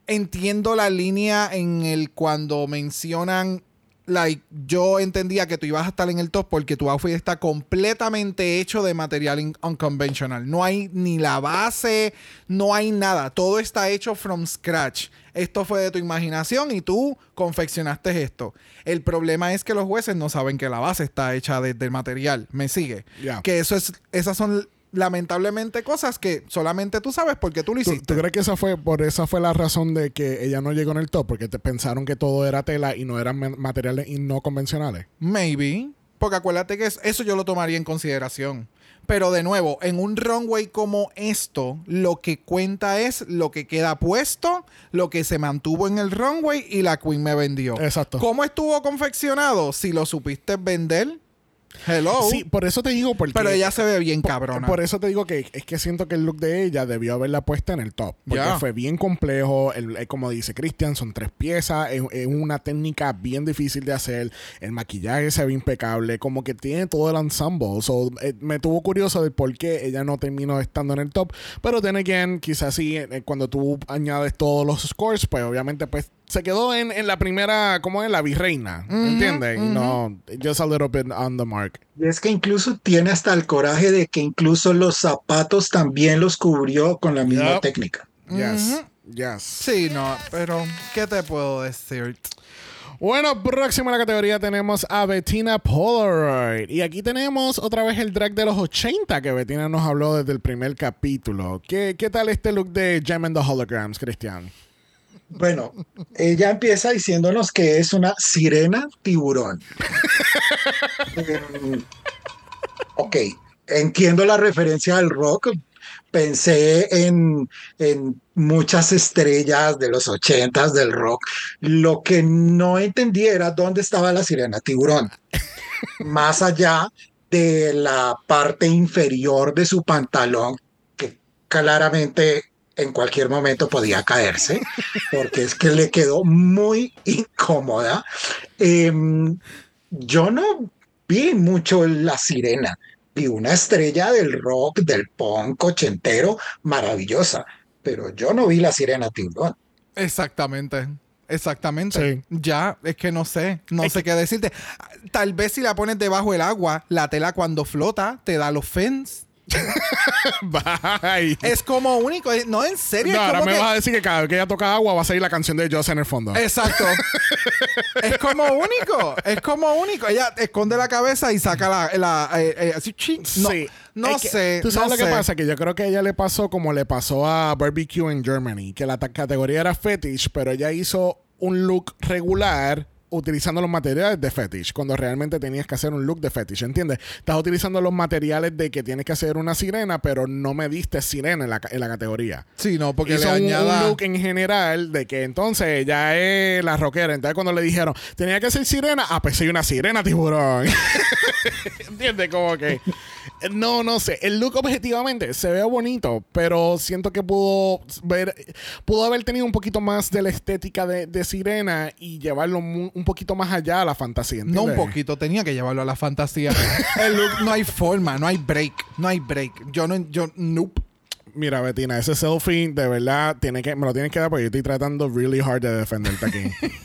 Entiendo la línea en el cuando mencionan. Like, yo entendía que tú ibas a estar en el top porque tu outfit está completamente hecho de material in- unconventional. No hay ni la base, no hay nada. Todo está hecho from scratch. Esto fue de tu imaginación y tú confeccionaste esto. El problema es que los jueces no saben que la base está hecha desde el material. ¿Me sigue? Que eso es, esas son lamentablemente cosas que solamente tú sabes porque tú lo ¿Tú, hiciste. tú crees que esa fue por esa fue la razón de que ella no llegó en el top? Porque te pensaron que todo era tela y no eran ma- materiales y no convencionales. Maybe. Porque acuérdate que es- eso yo lo tomaría en consideración. Pero de nuevo, en un runway como esto, lo que cuenta es lo que queda puesto, lo que se mantuvo en el runway y la Queen me vendió. Exacto. ¿Cómo estuvo confeccionado? Si lo supiste vender, hello. Sí, por eso te digo porque... pero ella se ve bien cabrona. Por eso te digo que es que siento que el look de ella debió haberla puesta en el top. Porque Ya. fue bien complejo. El- el- como dice Christian, son tres piezas. Es, es una técnica bien difícil de hacer. El maquillaje se ve impecable. Como que tiene todo el ensemble. So, eh, me tuvo curioso de por qué ella no terminó estando en el top. Pero then again, quizás sí, eh, cuando tú añades todos los scores, pues obviamente pues se quedó en, en la primera, como en la virreina. ¿Entiendes? Y no, just a little bit on the mark. Y es que incluso tiene hasta el coraje de que incluso los zapatos también los cubrió con la misma Yup. técnica. Yes. Yes. Sí, no, pero ¿qué te puedo decir? Bueno, próximo a la categoría tenemos a Bettina Polaroid. Y aquí tenemos otra vez el drag de los 80 que Bettina nos habló desde el primer capítulo. ¿Qué, qué tal este look de Gem and the Holograms, Cristian? Bueno, ella empieza diciéndonos que es una sirena tiburón. Em, ok, entiendo la referencia al rock. Pensé en, en muchas estrellas de los ochentas del rock. Lo que no entendí era dónde estaba la sirena tiburón. Más allá de la parte inferior de su pantalón, que claramente en cualquier momento podía caerse, porque es que le quedó muy incómoda. Em, yo no vi mucho la sirena, vi una estrella del rock, del punk ochentero, maravillosa, pero yo no vi la sirena tiburón. Exactamente. Exactamente. Sí. Ya, es que no sé, no sé qué decirte. Tal vez si la pones debajo del agua, la tela cuando flota te da los fins. Bye. Es como único, no en serio. No, es ahora me que- vas a decir que cada vez que ella toca agua va a salir la canción de Joss en el fondo. Exacto. es como único. Es como único. Ella esconde la cabeza y saca la. la eh, eh, así, chi. No, Sí. no Es que, sé. ¿Tú sabes no lo que pasa? Que yo creo que a ella le pasó como le pasó a Barbecue en Germany, que la categoría era fetish, pero ella hizo un look regular utilizando los materiales de fetish, cuando realmente tenías que hacer un look de fetish, ¿entiendes? Estás utilizando los materiales de que tienes que hacer una sirena, pero no me diste sirena en la, en la categoría. Sí, no, porque Hizo le añada. un look en general de que entonces ella es la rockera. Entonces cuando le dijeron, tenía que ser sirena, ah, pues soy una sirena tiburón. ¿Entiendes? Como que... No, no sé. El look objetivamente se ve bonito, pero siento que pudo ver... Pudo haber tenido un poquito más de la estética de, de sirena y llevarlo mu- un poquito más allá a la fantasía. No un poquito, tenía que llevarlo a la fantasía. El look no hay forma, no hay break, no hay break. Yo no, yo, nope. Mira, Betina, ese selfie de verdad tiene que, me lo tienes que dar porque yo estoy tratando really hard de defenderte aquí.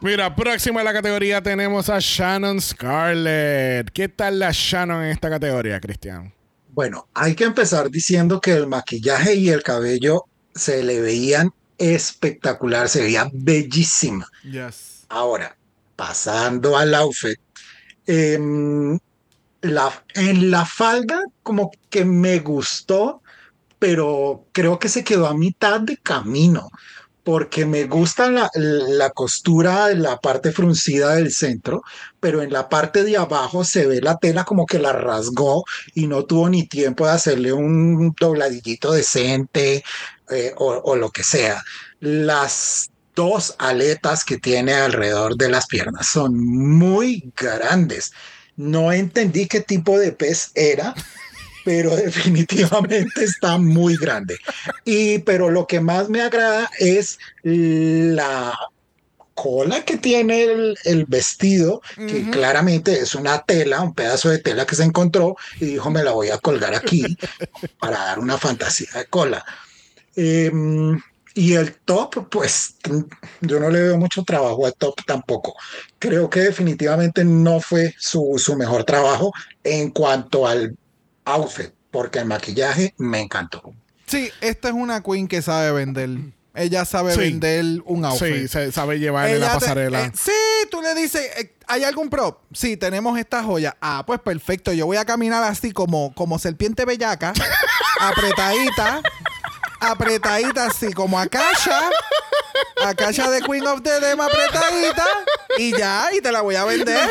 Mira, próximo en la categoría tenemos a Shannon Scarlett. ¿Qué tal la Shannon en esta categoría, Cristian? Bueno, hay que empezar diciendo que el maquillaje y el cabello se le veían espectacular, se veía bellísima. Yes. Ahora, pasando al outfit, em, la, en la falda como que me gustó, pero creo que se quedó a mitad de camino, porque me gusta la, la costura de la parte fruncida del centro, pero en la parte de abajo se ve la tela como que la rasgó y no tuvo ni tiempo de hacerle un dobladillito decente eh, o, o lo que sea. Las dos aletas que tiene alrededor de las piernas son muy grandes. No entendí qué tipo de pez era, pero definitivamente está muy grande. Y pero lo que más me agrada es la cola que tiene el, el vestido, que claramente es una tela, un pedazo de tela que se encontró y dijo me la voy a colgar aquí para dar una fantasía de cola. Em, y el top, pues yo no le veo mucho trabajo al top tampoco. Creo que definitivamente no fue su, su mejor trabajo en cuanto al outfit, porque el maquillaje me encantó. Sí, esta es una queen que sabe vender. Ella sabe Sí. vender un outfit. Sí, sabe llevarle Ella la te- pasarela. eh, sí, tú le dices, eh, ¿hay algún prop? Sí, tenemos esta joya. Ah, pues perfecto. Yo voy a caminar así como, como serpiente bellaca, apretadita, apretadita así, como Akasha. Akasha de Queen of the Dem apretadita. Y ya, y te la voy a vender.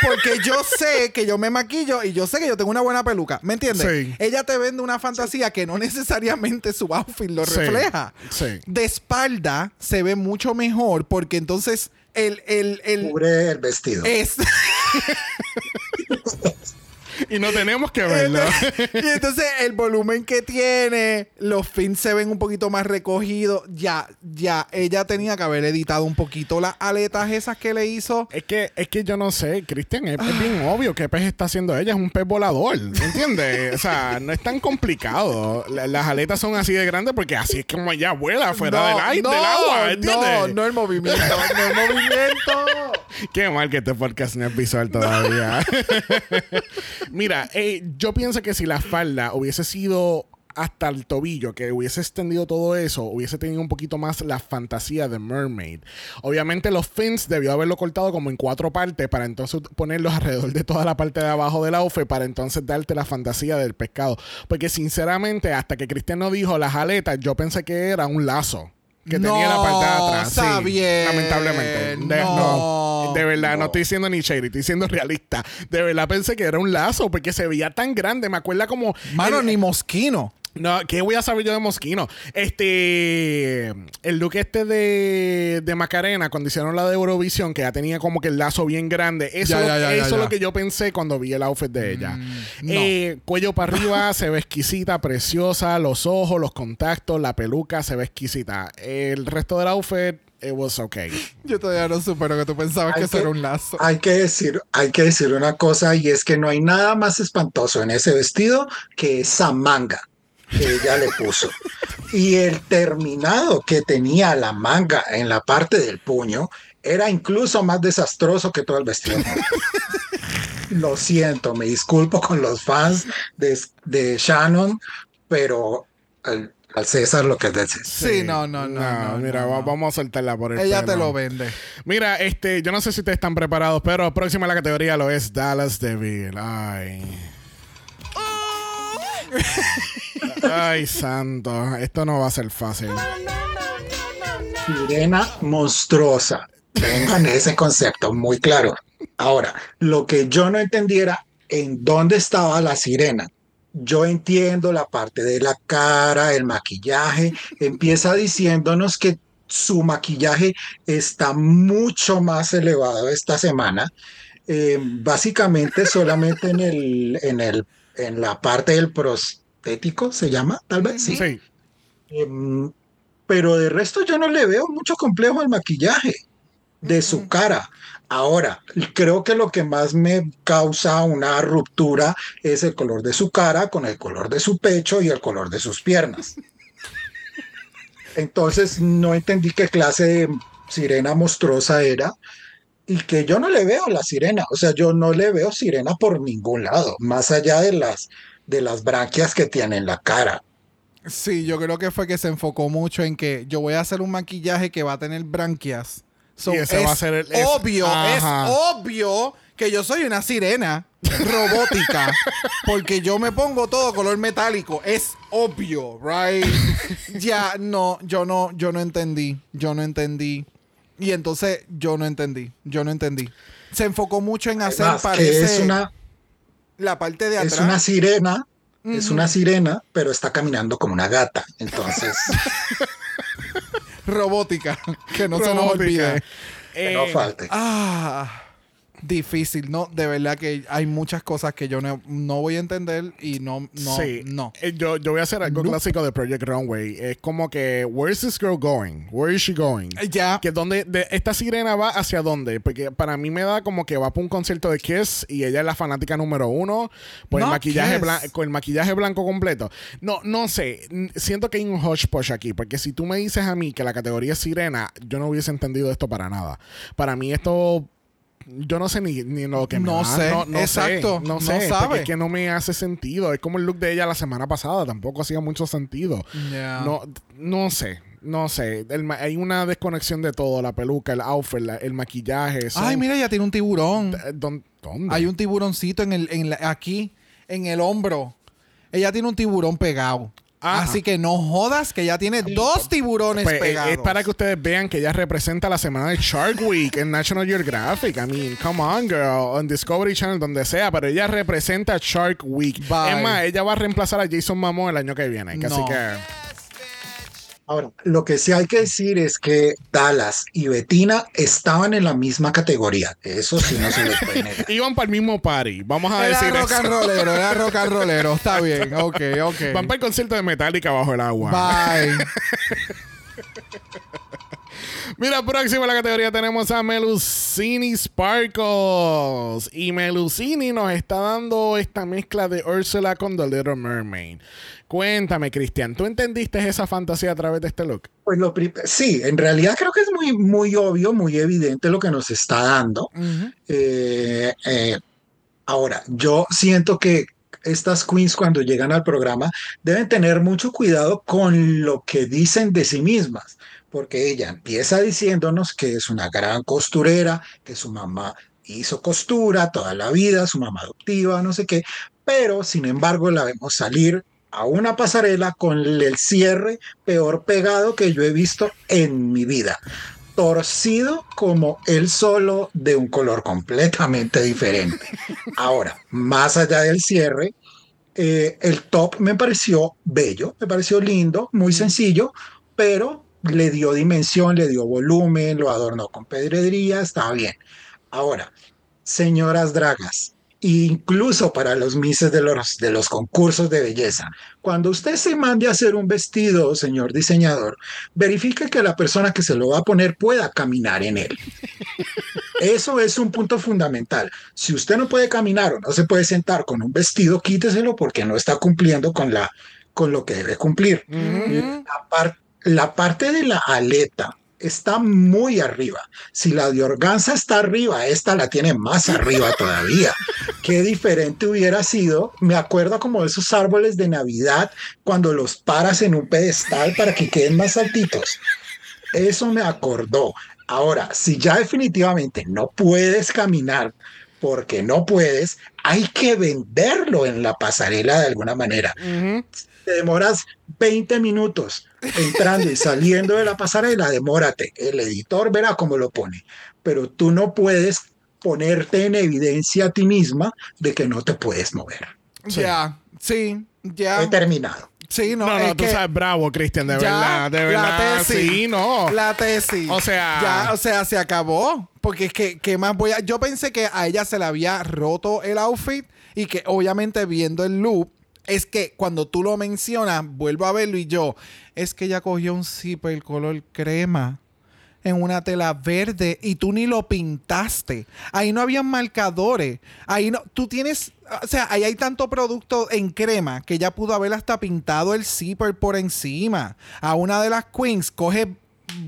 Porque yo sé que yo me maquillo y yo sé que yo tengo una buena peluca. ¿Me entiendes? Sí. Ella te vende una fantasía que no necesariamente su outfit lo Sí, refleja. sí. De espalda se ve mucho mejor porque entonces el, el, el Cubre el vestido. es Y no tenemos que verlo. y entonces el volumen que tiene, los fins se ven un poquito más recogidos. Ya, ya, ella tenía que haber editado un poquito las aletas esas que le hizo. Es que, es que yo no sé, Cristian, es, es bien obvio qué pez está haciendo ella, es un pez volador, ¿entiendes? o sea, no es tan complicado. La- las aletas son así de grandes porque así es como ella vuela fuera No, del, aire, no, del agua, ¿entiendes? No, no el movimiento, no el movimiento. Qué mal que este podcast no es visual todavía. Mira, eh, yo pienso que si la falda hubiese sido hasta el tobillo, que hubiese extendido todo eso, hubiese tenido un poquito más la fantasía de Mermaid. Obviamente los fins debió haberlo cortado como en cuatro partes para entonces ponerlos alrededor de toda la parte de abajo del outfit para entonces darte la fantasía del pescado. Porque sinceramente, hasta que Cristian no dijo las aletas, yo pensé que era un lazo. Que tenía la parte de atrás. Sí, está bien. lamentablemente. De, No. no, de verdad, no. estoy diciendo ni shady, estoy siendo realista. De verdad pensé que era un lazo porque se veía tan grande. Me acuerda como. Mano, el- ni mosquino. No, ¿qué voy a saber yo de Mosquino? Este. El look este de, de Macarena, cuando hicieron la de Eurovisión, que ya tenía como que el lazo bien grande. Eso, Ya, ya, ya, eso ya, es lo. Mm, que yo pensé cuando vi el outfit de ella. no. Eh, cuello para arriba, se ve exquisita, preciosa. Los ojos, los contactos, la peluca, se ve exquisita. El resto del outfit, it was okay. Yo todavía no supero que tú pensabas Hay que eso que- era un lazo. Hay que decir, hay que decir una cosa y es que no hay nada más espantoso en ese vestido que esa manga que ella le puso. Y el terminado que tenía la manga en la parte del puño era incluso más desastroso que todo el vestido. Lo siento, me disculpo con los fans de, de Shannon, pero al, al César lo que es del César. Sí, no, no, no, no, mira, no, va- no. vamos a soltarla por el Ella pelo. te lo vende. Mira, este, yo no sé si ustedes están preparados, pero próxima a la categoría lo es Dallas Devil. Ay. Ay, santo. Esto no va a ser fácil. Sirena monstruosa. Tengan ese concepto muy claro. Ahora, lo que yo no entendiera en dónde estaba la sirena. Yo entiendo la parte de la cara, el maquillaje. Empieza diciéndonos que su maquillaje está mucho más elevado esta semana. Eh, básicamente solamente en el, en el, en la parte del se llama, tal vez. Sí. Sí. Em, pero de resto yo no le veo mucho complejo al maquillaje de su cara. Ahora, creo que lo que más me causa una ruptura es el color de su cara con el color de su pecho y el color de sus piernas. Entonces no entendí qué clase de sirena monstruosa era y que yo no le veo la sirena, o sea, yo no le veo sirena por ningún lado, más allá de las de las branquias que tiene en la cara. Sí, yo creo que fue que se enfocó mucho en que yo voy a hacer un maquillaje que va a tener branquias. So, Y ese es va a ser el- es- obvio, Ajá. es obvio que yo soy una sirena robótica porque yo me pongo todo color metálico. Es obvio, right? ya no, yo no, yo no entendí, yo no entendí. Y entonces yo no entendí, yo no entendí. Se enfocó mucho en hacer Además, que parece es una la parte de es una sirena, es una sirena, pero está caminando como una gata. Entonces, robótica, que no se nos olvide. que no Eh, falte. Ah, difícil, ¿no? De verdad que hay muchas cosas que yo no, no voy a entender y no, no, sí. no. Eh, Yo, yo voy a hacer algo No. clásico de Project Runway. Es como que, where's this girl going? Where is she going? Eh, Ya, Que donde de, esta sirena va hacia dónde? Porque para mí me da como que va para un concierto de Kiss y ella es la fanática número uno por el No, maquillaje con el maquillaje blanco completo. No, no sé. Siento que hay un hodgepodge aquí. Porque si tú me dices a mí que la categoría es sirena, yo no hubiese entendido esto para nada. Para mí esto. Yo no sé ni, ni lo que me No da. sé. No, no Exacto. sé. No No sé. porque sabe. es que no me hace sentido. Es como el look de ella la semana pasada. Tampoco hacía mucho sentido. No, no sé. No sé. El hay una desconexión de todo. La peluca, el outfit, la- el maquillaje. son- Ay, mira, ya tiene un tiburón. ¿dón- ¿Dónde? Hay un tiburoncito en el, en la- aquí, en el hombro. Ella tiene un tiburón pegado. Ah, Así que no jodas que ya tiene dos tiburones Pues, eh, pegados. es para que ustedes vean que ella representa la semana de Shark Week en National Geographic. I mean, come on, girl. On Discovery Channel, donde sea. Pero ella representa Shark Week. Bye. Es más, ella va a reemplazar a Jason Momoa el año que viene. Así que... Ahora, lo que sí hay que decir es que Dallas y Betina estaban en la misma categoría. Eso sí no se les puede negar. Iban para el mismo party. Vamos a Era decir rock and eso. rollero, era rock and rollero. Está bien, ok, ok. Van para el concierto de Metallica bajo el agua. Bye. Mira, próximo en la categoría tenemos a Melusini Sparkles. Y Melusini nos está dando esta mezcla de Ursula con The Little Mermaid. Cuéntame, Cristian, ¿tú entendiste esa fantasía a través de este look? Pues lo sí, en realidad creo que es muy, muy obvio, muy evidente lo que nos está dando. Eh, eh, ahora, yo siento que estas queens cuando llegan al programa deben tener mucho cuidado con lo que dicen de sí mismas, porque ella empieza diciéndonos que es una gran costurera, que su mamá hizo costura toda la vida, su mamá adoptiva, no sé qué, pero sin embargo la vemos salir a una pasarela con el cierre peor pegado que yo he visto en mi vida torcido como él solo de un color completamente diferente. Ahora, más allá del cierre, eh, el top me pareció bello, me pareció lindo, muy sencillo, pero le dio dimensión, le dio volumen, lo adornó con pedrería, estaba bien. Ahora, señoras dragas, incluso para los mises de los, de los concursos de belleza, cuando usted se mande a hacer un vestido, señor diseñador, verifique que la persona que se lo va a poner pueda caminar en él. Eso es un punto fundamental. Si usted no puede caminar o no se puede sentar con un vestido, quíteselo porque no está cumpliendo con, la, con lo que debe cumplir. La, par- la parte de la aleta está muy arriba. Si la de organza está arriba, esta la tiene más arriba todavía. Qué diferente hubiera sido. Me acuerdo como de esos árboles de Navidad cuando los paras en un pedestal para que queden más altitos. Eso me acordó. Ahora, si ya definitivamente no puedes caminar porque no puedes, hay que venderlo en la pasarela de alguna manera. Te demoras 20 minutos entrando y saliendo de la pasarela, demórate. El editor verá cómo lo pone, pero tú no puedes ponerte en evidencia a ti misma de que no te puedes mover. Ya, sí, ya. He terminado. Sí, no, No, no, es tú que sabes, bravo, Cristian, de ya verdad, de verdad. La tesis. Sí, no. La tesis. O sea- Ya, o sea, se acabó. Porque es que, ¿qué más voy a...? Yo pensé que a ella se le había roto el outfit y que obviamente viendo el loop, es que cuando tú lo mencionas, vuelvo a verlo y yo, es que ella cogió un zipper color crema en una tela verde y tú ni lo pintaste. Ahí no habían marcadores. Ahí no, tú tienes, o sea, ahí hay tanto producto en crema que ya pudo haber hasta pintado el zipper por encima. A una de las queens coge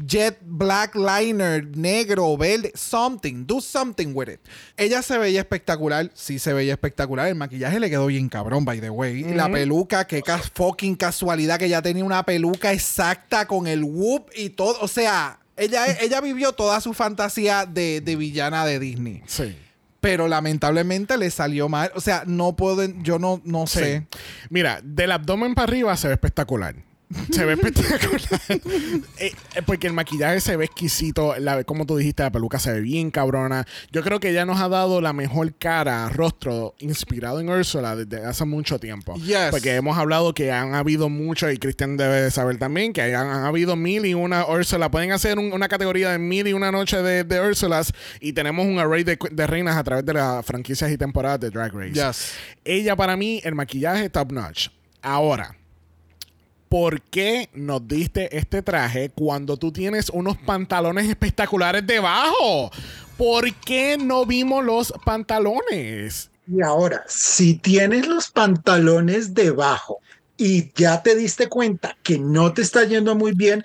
jet black liner negro verde, something, do something with it. Ella se veía espectacular, sí se veía espectacular. El maquillaje le quedó bien cabrón, by the way. La peluca, qué cas- fucking casualidad que ella tenía una peluca exacta con el whoop y todo. O sea, ella, ella vivió toda su fantasía de, de villana de Disney. Sí. Pero lamentablemente le salió mal. O sea, no pueden, yo no, no Sí. sé. Mira, del abdomen para arriba se ve espectacular. Se ve espectacular. Eh, eh, porque el maquillaje se ve exquisito. La, como tú dijiste, la peluca se ve bien cabrona. Yo creo que ella nos ha dado la mejor cara, rostro, inspirado en Ursula desde hace mucho tiempo. Yes. Porque hemos hablado que han habido muchos, y Cristian debe de saber también, que han, han habido mil y una Ursula. Pueden hacer un- una categoría de mil y una noche de, de Ursulas y tenemos un array de, de reinas a través de las franquicias y temporadas de Drag Race. Yes. Ella para mí, el maquillaje top notch. Ahora, ¿por qué nos diste este traje cuando tú tienes unos pantalones espectaculares debajo? ¿Por qué no vimos los pantalones? Y ahora, si tienes los pantalones debajo y ya te diste cuenta que no te está yendo muy bien,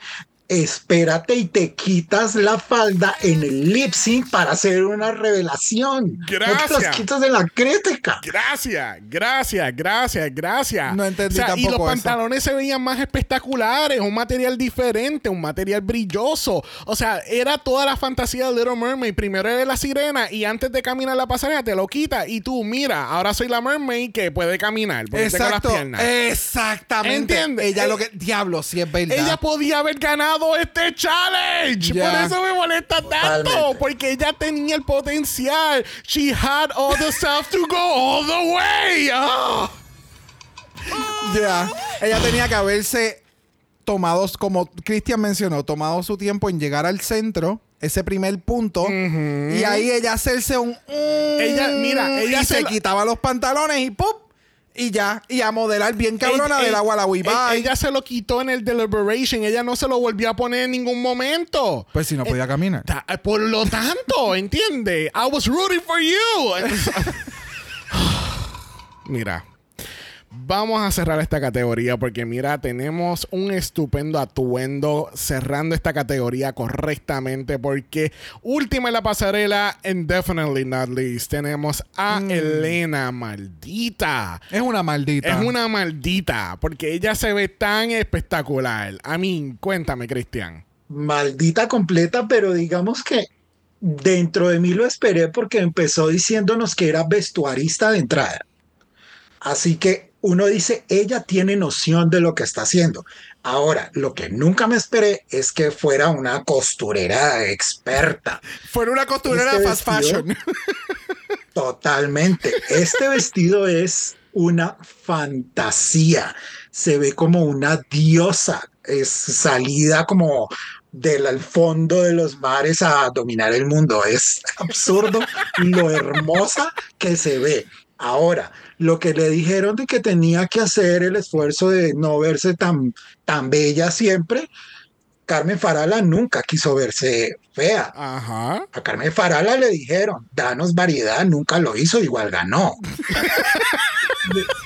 espérate y te quitas la falda en el lip sync para hacer una revelación. No te Gracias. las quitas de la crítica. Gracias, gracias, gracias, gracias. No entendí O sea, Y los eso. pantalones se veían más espectaculares, un material diferente, un material brilloso. O sea, era toda la fantasía de Little Mermaid. Primero eres la sirena y antes de caminar la pasarela te lo quita. Y tú, mira, ahora soy la mermaid que puede caminar. Porque tengo las Exacto. piernas. Exactamente. ¿Entiendes? Ella Eh, lo que. Diablo, si es verdad. Ella podía haber ganado este challenge. Por eso me molesta tanto. Porque ella tenía el potencial. She had all the stuff to go all the way. Ah. Ya. Ella tenía que haberse tomado, como Cristian mencionó, tomado su tiempo en llegar al centro, ese primer punto, y ahí ella hacerse un. Ella, mira, ella y se quitaba los pantalones y ¡pum! Y ya, y a modelar bien cabrona del agua a la ella- se lo quitó en el Deliberation. Ella no se lo volvió a poner en ningún momento. Pues si no podía caminar. Ta- Por lo tanto, ¿entiende? I was rooting for you. Mira, vamos a cerrar esta categoría porque mira, tenemos un estupendo atuendo cerrando esta categoría correctamente porque última en la pasarela, and definitely not least, tenemos a Elena, maldita. Es una maldita. Es una maldita porque ella se ve tan espectacular. A mí, cuéntame, Cristian. Maldita completa, pero digamos que dentro de mí lo esperé porque empezó diciéndonos que era vestuarista de entrada. Así que uno dice, ella tiene noción de lo que está haciendo. Ahora, lo que nunca me esperé es que fuera una costurera experta. Fuera una costurera Este fast vestido- fashion. Totalmente. Este vestido es una fantasía. Se ve como una diosa. Es salida como del fondo de los mares a dominar el mundo. Es absurdo lo hermosa que se ve. Ahora, lo que le dijeron de que tenía que hacer el esfuerzo de no verse tan, tan bella siempre, Carmen Farala nunca quiso verse fea. Ajá. A Carmen Farala le dijeron, danos variedad, nunca lo hizo, igual ganó.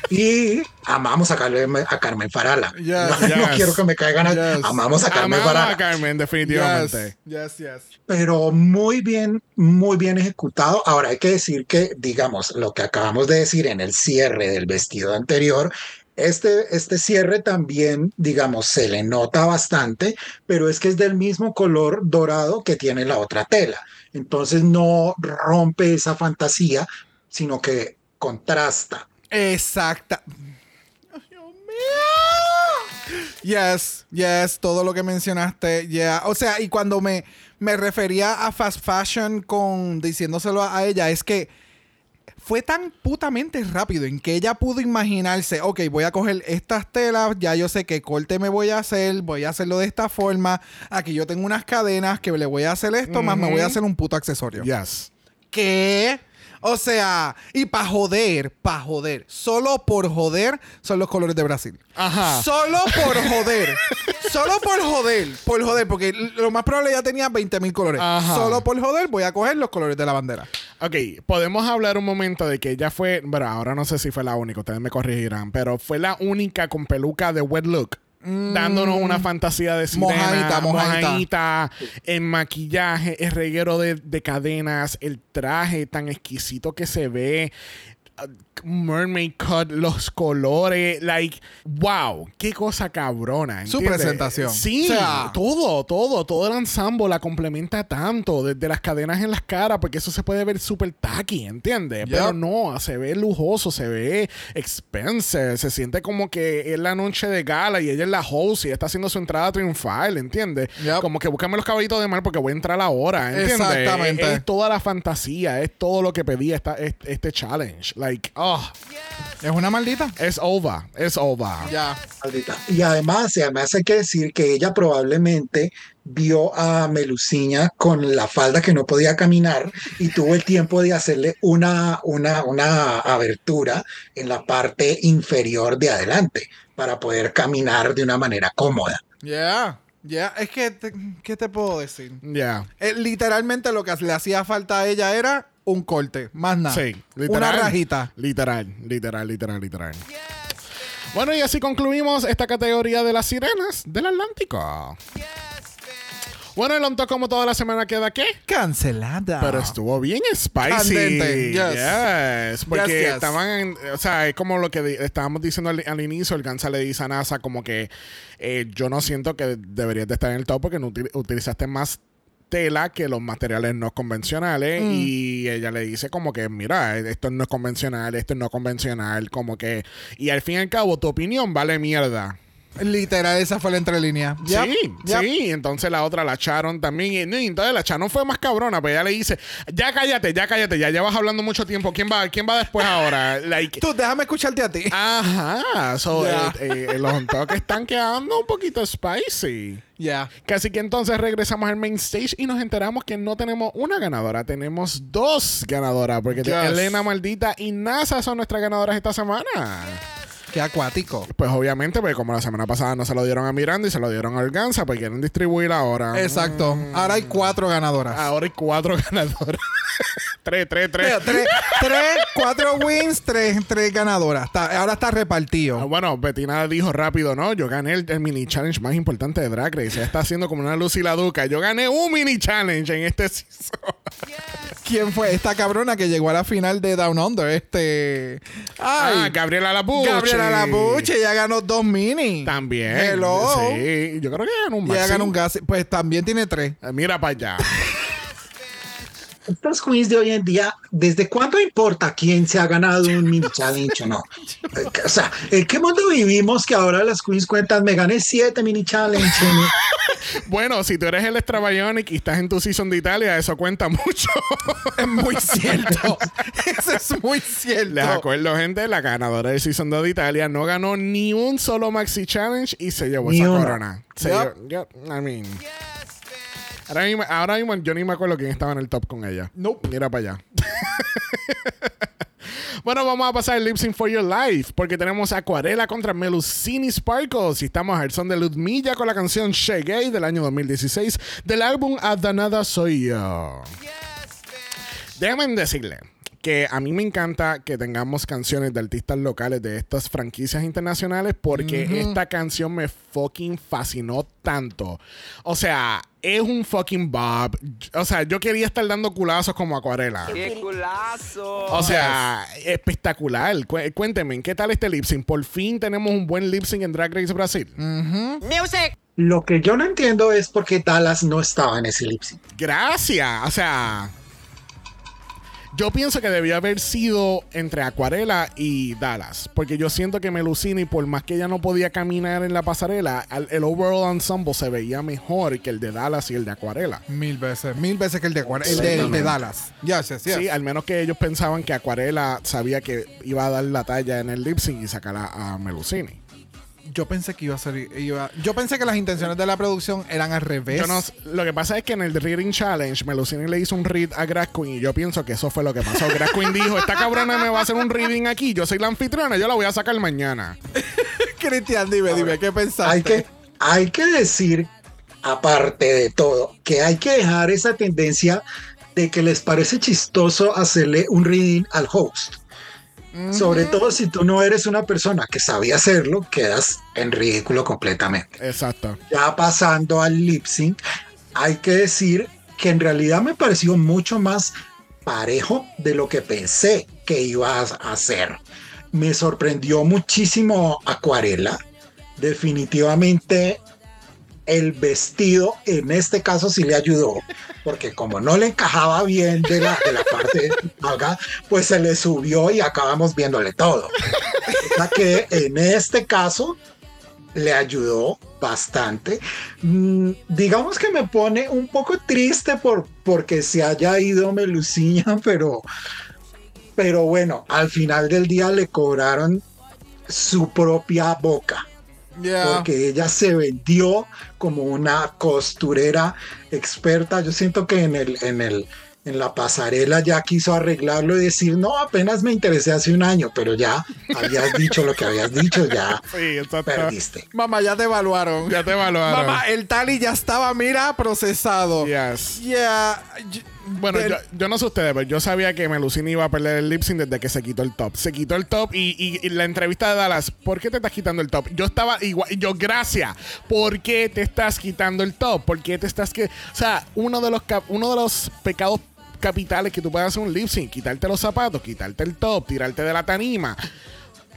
y amamos a Carmen, a Carmen Farala. Yes, no, quiero que me caigan, a- Yes. amamos a Carmen Amaba Farala. a Carmen, definitivamente. Yes, yes, yes. Pero muy bien, muy bien ejecutado. Ahora hay que decir que, digamos, lo que acabamos de decir en el cierre del vestido anterior, este, este cierre también, digamos, se le nota bastante, pero es que es del mismo color dorado que tiene la otra tela. Entonces no rompe esa fantasía, sino que contrasta. Exacta. Dios mío. Yes, yes, todo lo que mencionaste, yeah. O sea, y cuando me, me refería a fast fashion con diciéndoselo a, a ella, es que fue tan putamente rápido en que ella pudo imaginarse, ok, voy a coger estas telas, ya yo sé qué corte me voy a hacer, voy a hacerlo de esta forma, aquí yo tengo unas cadenas que le voy a hacer esto, más me voy a hacer un puto accesorio. Yes. ¿Qué? O sea, y para joder, para joder, solo por joder son los colores de Brasil. Ajá. Solo por joder. solo por joder. Por joder, porque lo más probable ya tenía 20 mil colores. Ajá. Solo por joder voy a coger los colores de la bandera. Ok, podemos hablar un momento de que ella fue, bueno, ahora no sé si fue la única, ustedes me corregirán, pero fue la única con peluca de wet look. Dándonos una fantasía de sirena, Mojadita, mojadita. mojadita, el maquillaje, el reguero de, de cadenas, el traje tan exquisito que se ve, mermaid cut, los colores, like, wow, qué cosa cabrona. Su presentación. Sí, O sea- todo, todo, todo el ensamble la complementa tanto, desde las cadenas en las caras, porque eso se puede ver súper tacky, ¿entiendes? Yep. Pero no, se ve lujoso, se ve expensive, se siente como que es la noche de gala y ella es la host y está haciendo su entrada triunfal, ¿entiendes? Yep. Como que búscame los caballitos de mar porque voy a entrar ahora, ¿entiendes? Exactamente. Es, es toda la fantasía, es todo lo que pedía esta, este challenge. Like, oh, Es una maldita. it's over, it's over. Ya. Maldita. Y además, además hay que decir que ella probablemente vio a Meluciña con la falda que no podía caminar y tuvo el tiempo de hacerle una, una, una abertura en la parte inferior de adelante para poder caminar de una manera cómoda. Ya. Ya. Es que, te- ¿qué te puedo decir? Yeah. Eh, literalmente lo que le hacía falta a ella era un corte, más nada. Sí, Una literal. rajita. Literal, literal, literal, literal. Bueno, y así concluimos esta categoría de las sirenas del Atlántico. Bueno, el on top como toda la semana queda qué? Cancelada. Pero estuvo bien spicy. Candente, yes. Yes, Porque Yes, yes. estaban, en- o sea, es como lo que estábamos diciendo al, al inicio, el Gansa le dice a NASA como que eh, yo no siento que deberías de estar en el top porque no util- utilizaste más tela que los materiales no convencionales Mm. y ella le dice como que mira esto no es convencional esto es no convencional como que y al fin y al cabo tu opinión vale mierda Literal, esa fue la entrelínea. Yep, Sí, yep. sí. Entonces la otra, la Sharon también. Y, no, y entonces la Sharon fue más cabrona, pero ella le dice, ya cállate, ya cállate, ya llevas hablando mucho tiempo. ¿Quién va, quién va después ahora? Like, Tú, déjame escucharte a ti. Ajá. So, Ya. eh, eh, los toques están quedando un poquito spicy. Ya. Casi que entonces regresamos al main stage y nos enteramos que no tenemos una ganadora, tenemos dos ganadoras, porque Yes. Elena Maldita y NASA son nuestras ganadoras esta semana. Qué acuático. Pues obviamente, pues como la semana pasada no se lo dieron a Miranda y se lo dieron a Organza, pues quieren distribuir ahora. Exacto. Ahora hay cuatro ganadoras. Ahora hay cuatro ganadoras. tres, tres, tres. Mira, tres, tres, cuatro wins, tres, tres ganadoras. Está- ahora está Ah, repartido. Bueno, Betina dijo rápido, ¿no? Yo gané el, el mini challenge más importante de Drag Race. Ella está haciendo como una luz y la duca. Yo gané un mini challenge en este season. ¿Quién fue esta cabrona que llegó a la final de Down Under? Este. Ay, Ah, Gabriela Lapuche. Gabriela Lapuche, ya ganó dos mini. También. Hello. Sí, yo creo que ganó un Y ella maxi. ganó un gas. Pues también tiene tres. Eh, Mira para allá. Estas queens de hoy en día, ¿desde cuándo importa quién se ha ganado un mini challenge o no? O sea, ¿en qué mundo vivimos que ahora las queens cuentan, me gané siete mini challenge? bueno, si tú eres el Extra Bionic y estás en tu season de Italia, eso cuenta mucho. Es muy cierto. Eso es muy cierto. Les acuerdo, gente, la ganadora del season 2 de Italia no ganó ni un solo Maxi Challenge y se llevó Ni esa uno. corona. Se Yep. llevó- yep, I mean. Ahora mismo, ahora mismo yo ni me acuerdo quién estaba en el top con ella. Nope. Mira para allá. bueno, vamos a pasar el Lip Sync for Your Life porque tenemos Acuarela contra Melusini Sparkles y estamos al son de Ludmilla con la canción Shagay del año 2016 del álbum Adanada Soy Yo. Déjenme decirle que a mí me encanta que tengamos canciones de artistas locales de estas franquicias internacionales porque esta canción me fucking fascinó tanto. O sea, es un fucking bob. O sea, yo quería estar dando culazos como acuarela. ¡Qué culazo! O sea, espectacular. Cu- cuéntenme, ¿qué tal este lip sync? Por fin tenemos un buen lip sync en Drag Race Brasil. Lo que yo no entiendo es por qué Dallas no estaba en ese lip sync. Gracias. O sea, yo pienso que debió haber sido entre Acuarela y Dallas. Porque yo siento que Melusini, por más que ella no podía caminar en la pasarela, al- el overall ensemble se veía mejor que el de Dallas y el de Acuarela. Mil veces. Mil veces que el de, Acuar- el de, el de Dallas. Ya, sí, sí. Sí, al menos que ellos pensaban que Acuarela sabía que iba a dar la talla en el lip sync y sacar a, a Melusini. Yo pensé que iba a ser. Iba, yo pensé que las intenciones de la producción eran al revés. Yo no, lo que pasa es que en el Reading Challenge, Melusini le hizo un read a Grass Queen y yo pienso que eso fue lo que pasó. Grass Queen dijo: Esta cabrona me va a hacer un reading aquí. Yo soy la anfitriona, yo la voy a sacar mañana. Cristian, dime, dime, ¿qué pensaste? Hay que, hay que decir, aparte de todo, que hay que dejar esa tendencia de que les parece chistoso hacerle un reading al host. Sobre todo si tú no eres una persona que sabía hacerlo, quedas en ridículo completamente. Exacto. Ya pasando al lip sync, hay que decir que en realidad me pareció mucho más parejo de lo que pensé que iba a hacer. Me sorprendió muchísimo Acuarela. Definitivamente el vestido en este caso sí le ayudó, porque como no le encajaba bien de la, de parte nalga, pues se le subió y acabamos viéndole todo. O sea que en este caso le ayudó bastante. Mm, digamos que me pone un poco triste por, porque se haya ido Meluciña, pero, pero bueno, al final del día le cobraron su propia boca Porque ella se vendió como una costurera experta. Yo siento que en el, en el, en la pasarela ya quiso arreglarlo y decir, no, apenas me interesé hace un año, pero ya habías dicho lo que habías dicho, ya Sí, perdiste. Mamá, ya te evaluaron. Ya te evaluaron. Mamá, el tally ya estaba, mira, procesado. Yes. Yeah. Bueno, del- yo, yo no sé ustedes, pero yo sabía que Melusini iba a perder el lip sync desde que se quitó el top. Se quitó el top y, y- y la entrevista de Dallas, ¿por qué te estás quitando el top? Yo estaba igual, yo, gracias. ¿Por qué te estás quitando el top? ¿Por qué te estás que, o sea, uno de los cap- uno de los pecados capitales que tú puedes hacer un lip sync, quitarte los zapatos, quitarte el top, tirarte de la tanima.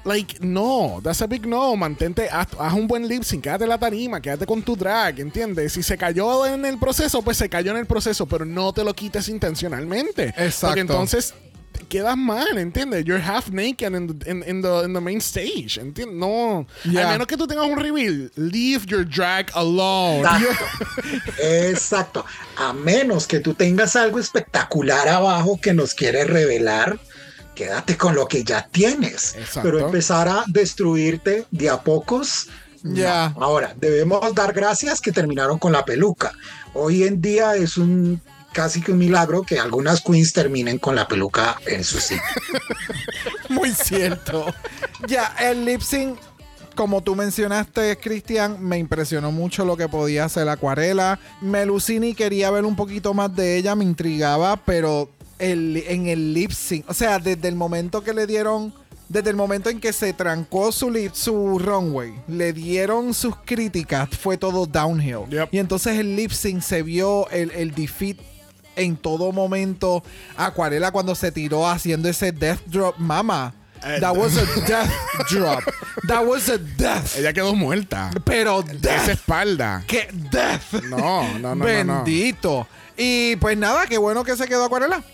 Like, no, that's a big no. Mantente, haz, haz un buen lip sync, quédate en la tarima, quédate con tu drag, ¿entiendes? Si se cayó en el proceso, pues se cayó en el proceso, pero no te lo quites intencionalmente. Exacto. Porque entonces quedas mal, ¿entiendes? You're half naked in the, in- in the, in the main stage, ¿entiendes? No. Yeah. A menos que tú tengas un reveal, leave your drag alone. Exacto. Exacto. A menos que tú tengas algo espectacular abajo que nos quieres revelar, quédate con lo que ya tienes. Exacto. Pero empezar a destruirte de a pocos. no. Ya. Ahora, debemos dar gracias que terminaron con la peluca. Hoy en día es un casi que un milagro que algunas queens terminen con la peluca en su sitio. Muy cierto. ya, el lip sync, como tú mencionaste, Cristian, me impresionó mucho lo que podía hacer Acuarela. Melusini quería ver un poquito más de ella, me intrigaba, pero el, en el lip sync, o sea, desde el momento que le dieron. Desde el momento en que se trancó su, lip, su runway, le dieron sus críticas, fue todo downhill. Yep. Y entonces el lip sync se vio el, el defeat en todo momento. Acuarela cuando se tiró haciendo ese death drop, mama. Eh, That was a death drop. That was a death. Ella quedó muerta. Pero Esa death. espalda. ¿Qué death? No, no, no, no, no. Bendito. Y pues nada, qué bueno que se quedó Acuarela.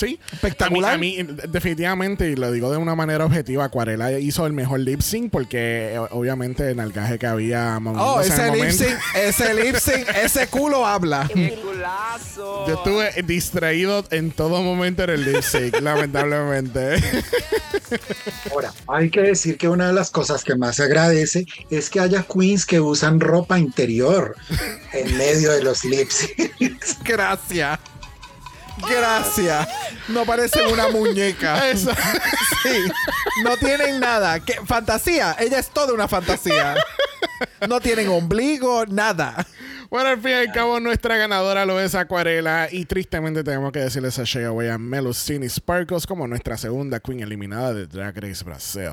Sí. Espectacular. A mí, a mí, definitivamente, y lo digo de una manera objetiva, Acuarela hizo el mejor lip sync porque eh, obviamente en el gaje que había Oh, ese el lip sync, ese lip sync, ese culo habla. ¡Qué culazo! Yo estuve distraído en todo momento en el lip sync, lamentablemente. Ahora, hay que decir que una de las cosas que más se agradece es que haya queens que usan ropa interior en medio de los lip syncs. Gracias. Gracias. No parecen una muñeca. Sí. No tienen nada. ¿Qué? Fantasía. Ella es toda una fantasía. No tienen ombligo, nada. Bueno, al fin y al cabo, nuestra ganadora lo es Acuarela. Y tristemente tenemos que decirles a Shea Away a Melusini Sparkles como nuestra segunda queen eliminada de Drag Race Brasil.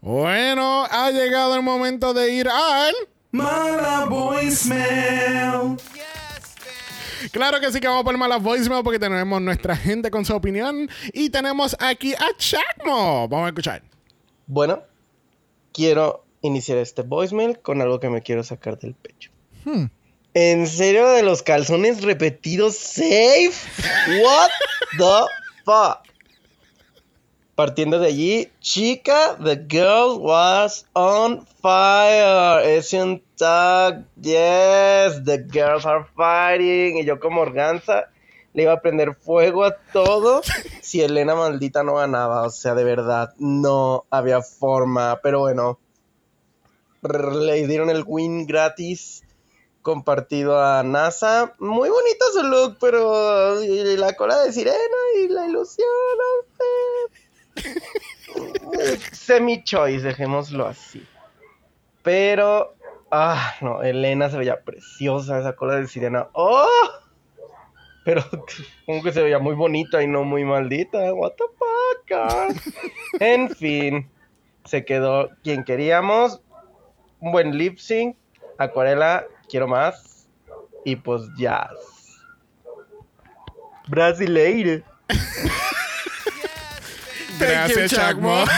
Bueno, ha llegado el momento de ir al. Mala voicemail. Claro que sí que vamos por malas voicemail porque tenemos nuestra gente con su opinión. Y tenemos aquí a Chacmo. Vamos a escuchar. Bueno, quiero iniciar este voicemail con algo que me quiero sacar del pecho. ¿En serio de los calzones repetidos safe? What the fuck? Partiendo de allí, chica, the girl was on fire. Es un tag, yes, the girls are fighting. Y yo como organza le iba a prender fuego a todo si Elena maldita no ganaba. O sea, de verdad, no había forma. Pero bueno, le dieron el win gratis compartido a NASA. Muy bonito su look, pero y la cola de sirena y la ilusión. no sé. Semi-choice, dejémoslo así. Pero, ah, no, Elena se veía preciosa, esa cola de sirena. ¡Oh! Pero como que se veía muy bonita y no muy maldita. What the fuck, God? En fin, se quedó quien queríamos. Un buen lip sync. Acuarela, quiero más. Y pues jazz. Brasileiro. Gracias, you, Chacmo.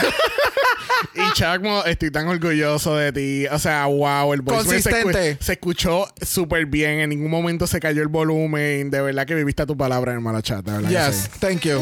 Y Chacmo, estoy tan orgulloso de ti. O sea, wow, el voicemail se, escu- Consistente. se escuchó súper bien. En ningún momento se cayó el volumen. De verdad que viviste tu palabra, hermano chat. De verdad que Yes, sí. thank you.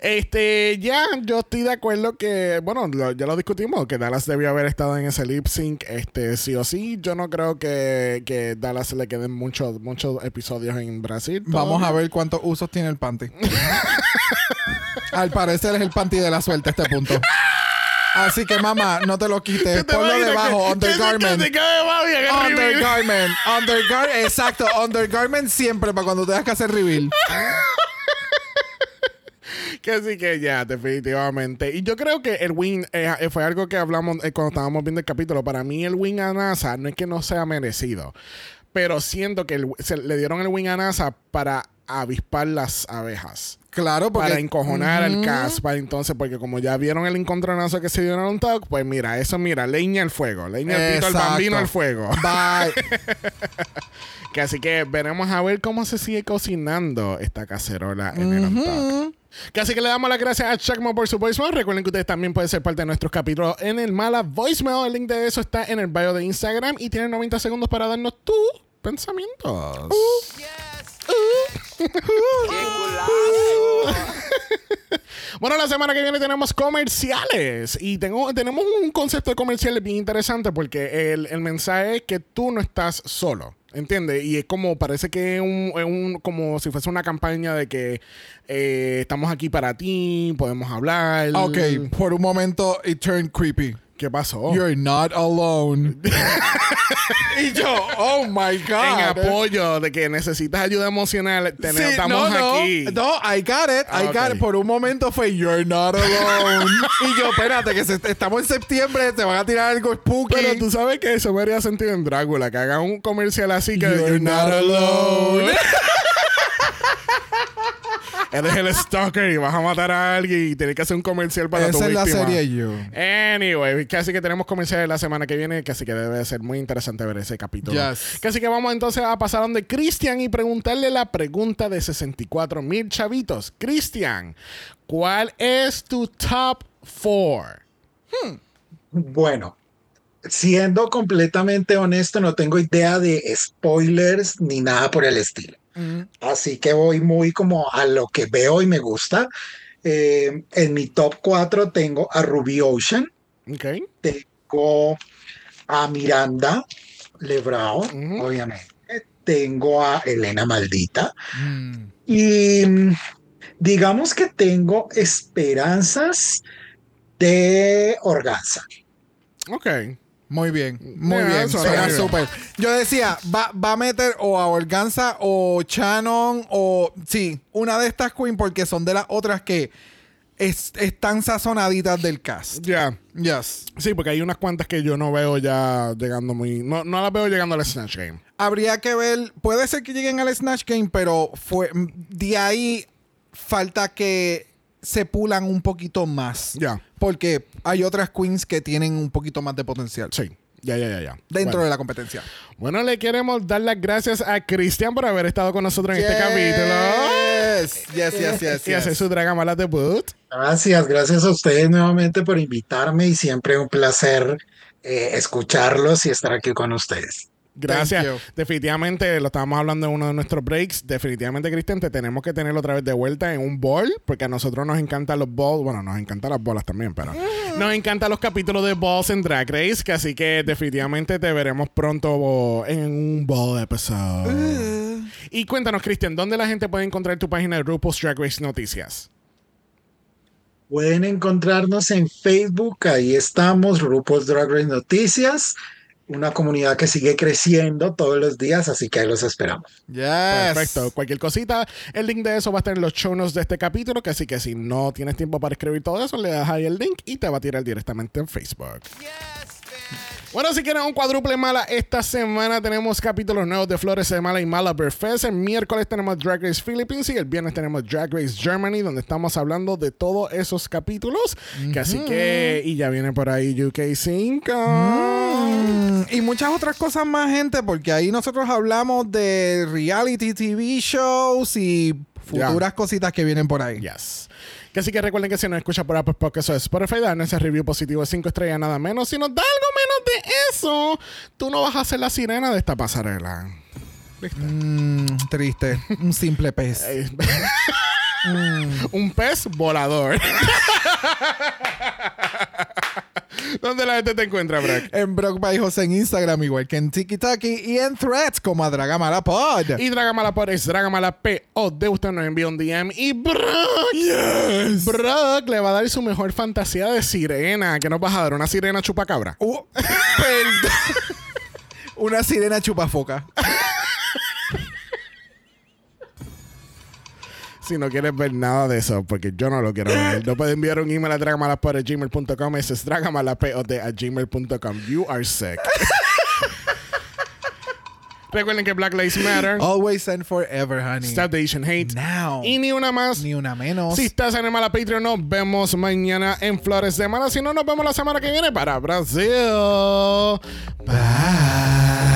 Este, ya, yo estoy de acuerdo que, bueno, lo- ya lo discutimos, que Dallas debió haber estado en ese lip sync, este, sí o sí. Yo no creo que, que Dallas le queden muchos, muchos episodios en Brasil. Vamos a ver cuántos usos tiene el panty. Al parecer es el panty de la suerte a este punto. Así que, mamá, no te lo quites. ¿Tú te Ponlo debajo, undergarment. Undergarment. Undergarment. Exacto. Undergarment siempre para cuando tengas que hacer reveal. Que sí que ya, definitivamente. Y yo creo que el win eh, eh, fue algo que hablamos eh, cuando estábamos viendo el capítulo. Para mí el win a NASA no es que no sea merecido, pero siento que el- se le dieron el win a NASA para avispar las abejas. Claro, porque. Para encojonar al Ujú. cast, para entonces, porque como ya vieron el encontronazo que se dieron a un talk, pues mira, eso mira, leña al fuego, leña al pito al bambino al fuego. Bye. Que así que veremos a ver cómo se sigue cocinando esta cacerola en el Untucked. Así que le damos las gracias a Chuckmo por su voicemail. Recuerden que ustedes también pueden ser parte de nuestros capítulos en el Mala Voicemail. El link de eso está en el bio de Instagram y tienen 90 segundos para darnos tus pensamientos. ¡Qué culazo! Bueno, la semana que viene tenemos comerciales y tengo, tenemos un concepto de comerciales bien interesante porque el, el mensaje es que tú no estás solo. ¿Entiendes? Y es como, parece que es un, es un- como si fuese una campaña de que eh, estamos aquí para ti, podemos hablar. Ok, por un momento it turned creepy. ¿Qué pasó? You're not alone. y yo, oh my en God. apoyo de que necesitas ayuda emocional, ten- Sí, estamos no, no, aquí. No, I got it. I Ah, got it. Por un momento fue You're not alone. y yo, espérate, que se- estamos en septiembre, te van a tirar algo spooky. Pero tú sabes que eso me haría sentido en Drácula, que hagan un comercial así que You're not alone. Eres el stalker y vas a matar a alguien y tienes que hacer un comercial para tu Esa es la víctima. serie You. Anyway, casi que tenemos comerciales la semana que viene, casi que debe ser muy interesante ver ese capítulo. Yes. Casi que vamos entonces a pasar donde Cristian y preguntarle la pregunta de 64 mil chavitos. Cristian, ¿cuál es tu top 4? Bueno, siendo completamente honesto, no tengo idea de spoilers ni nada por el estilo. Así que voy muy como a lo que veo y me gusta. Eh, en mi top 4 tengo a Ruby Ocean, Ok. tengo a Miranda Lebrao, obviamente. Tengo a Elena Maldita. Mm. Y mm, digamos que tengo esperanzas de Organza. Ok. Muy bien, muy Yeah, bien. Suena súper. Yo decía, va, va a meter o a Organza o Shannon o. Sí, una de estas queen porque son de las otras que es- están sazonaditas del cast. Ya. Yes. Sí, porque hay unas cuantas que yo no veo ya llegando muy. No, no las veo llegando al Snatch Game. Habría que ver. Puede ser que lleguen al Snatch Game, pero fue de ahí falta que se pulan un poquito más. Ya. Porque hay otras queens que tienen un poquito más de potencial. Sí. Ya, ya, ya, ya. Dentro bueno. de la competencia. Bueno, le queremos dar las gracias a Cristian por haber estado con nosotros en este capítulo. Yes, yes, yes, yes. Y hacer yes. su Dragamala debut. Gracias, gracias a ustedes nuevamente por invitarme y siempre un placer eh, escucharlos y estar aquí con ustedes. Gracias. Definitivamente, lo estábamos hablando en uno de nuestros breaks. Definitivamente, Cristian, te tenemos que tener otra vez de vuelta en un ball, porque a nosotros nos encantan los balls. Bueno, nos encantan las bolas también, pero nos encantan los capítulos de balls en Drag Race. Que así que definitivamente te veremos pronto en un ball episode. Y cuéntanos, Cristian, ¿dónde la gente puede encontrar tu página de RuPaul's Drag Race Noticias? Pueden encontrarnos en Facebook, ahí estamos, RuPaul's Drag Race Noticias, una comunidad que sigue creciendo todos los días, así que ahí los esperamos. Yes. Perfecto. Cualquier cosita, el link de eso va a estar en los show notes de este capítulo. Que así que si no tienes tiempo para escribir todo eso, le das ahí el link y te va a tirar directamente en Facebook. Bueno, si quieren un cuádruple mala, esta semana tenemos capítulos nuevos de Flores de Mala y Mala Fest. El miércoles tenemos Drag Race Philippines y el viernes tenemos Drag Race Germany, donde estamos hablando de todos esos capítulos. Que así que, y ya viene por ahí UK5. Mm, y muchas otras cosas más, gente, porque ahí nosotros hablamos de reality TV shows y futuras cositas que vienen por ahí. Yes. Así que recuerden que si nos escucha por Apple Podcast o Spotify, darnos ese review positivo de 5 estrellas nada menos. Si nos da algo de eso, tú no vas a ser la sirena de esta pasarela. Mm, triste. Un simple pez. Un pez volador. ¿Dónde la gente te encuentra, Brock? En Brock by José en Instagram, igual que en TikTok y en Threads como a Dragamala Pod. Y Dragamala por es Dragamala P.O.D. Usted nos envía un DM y Brock. Brock le va a dar su mejor fantasía de sirena. ¿Qué nos vas a dar? ¿Una sirena chupacabra? Uh. Una sirena chupafoca. Si no quieres ver nada de eso, porque yo no lo quiero ver, no puedes enviar un email a dragamalapod.gmail.com. Ese es dragamalapod a gmail.com. You are sick. Recuerden que Black Lives Matter. Always and forever, honey. Stop the Asian hate. Now. Y ni una más. Ni una menos. Si estás en el Mala Patreon, nos vemos mañana en Flores de Mala. Si no, nos vemos la semana que viene para Brasil. Bye.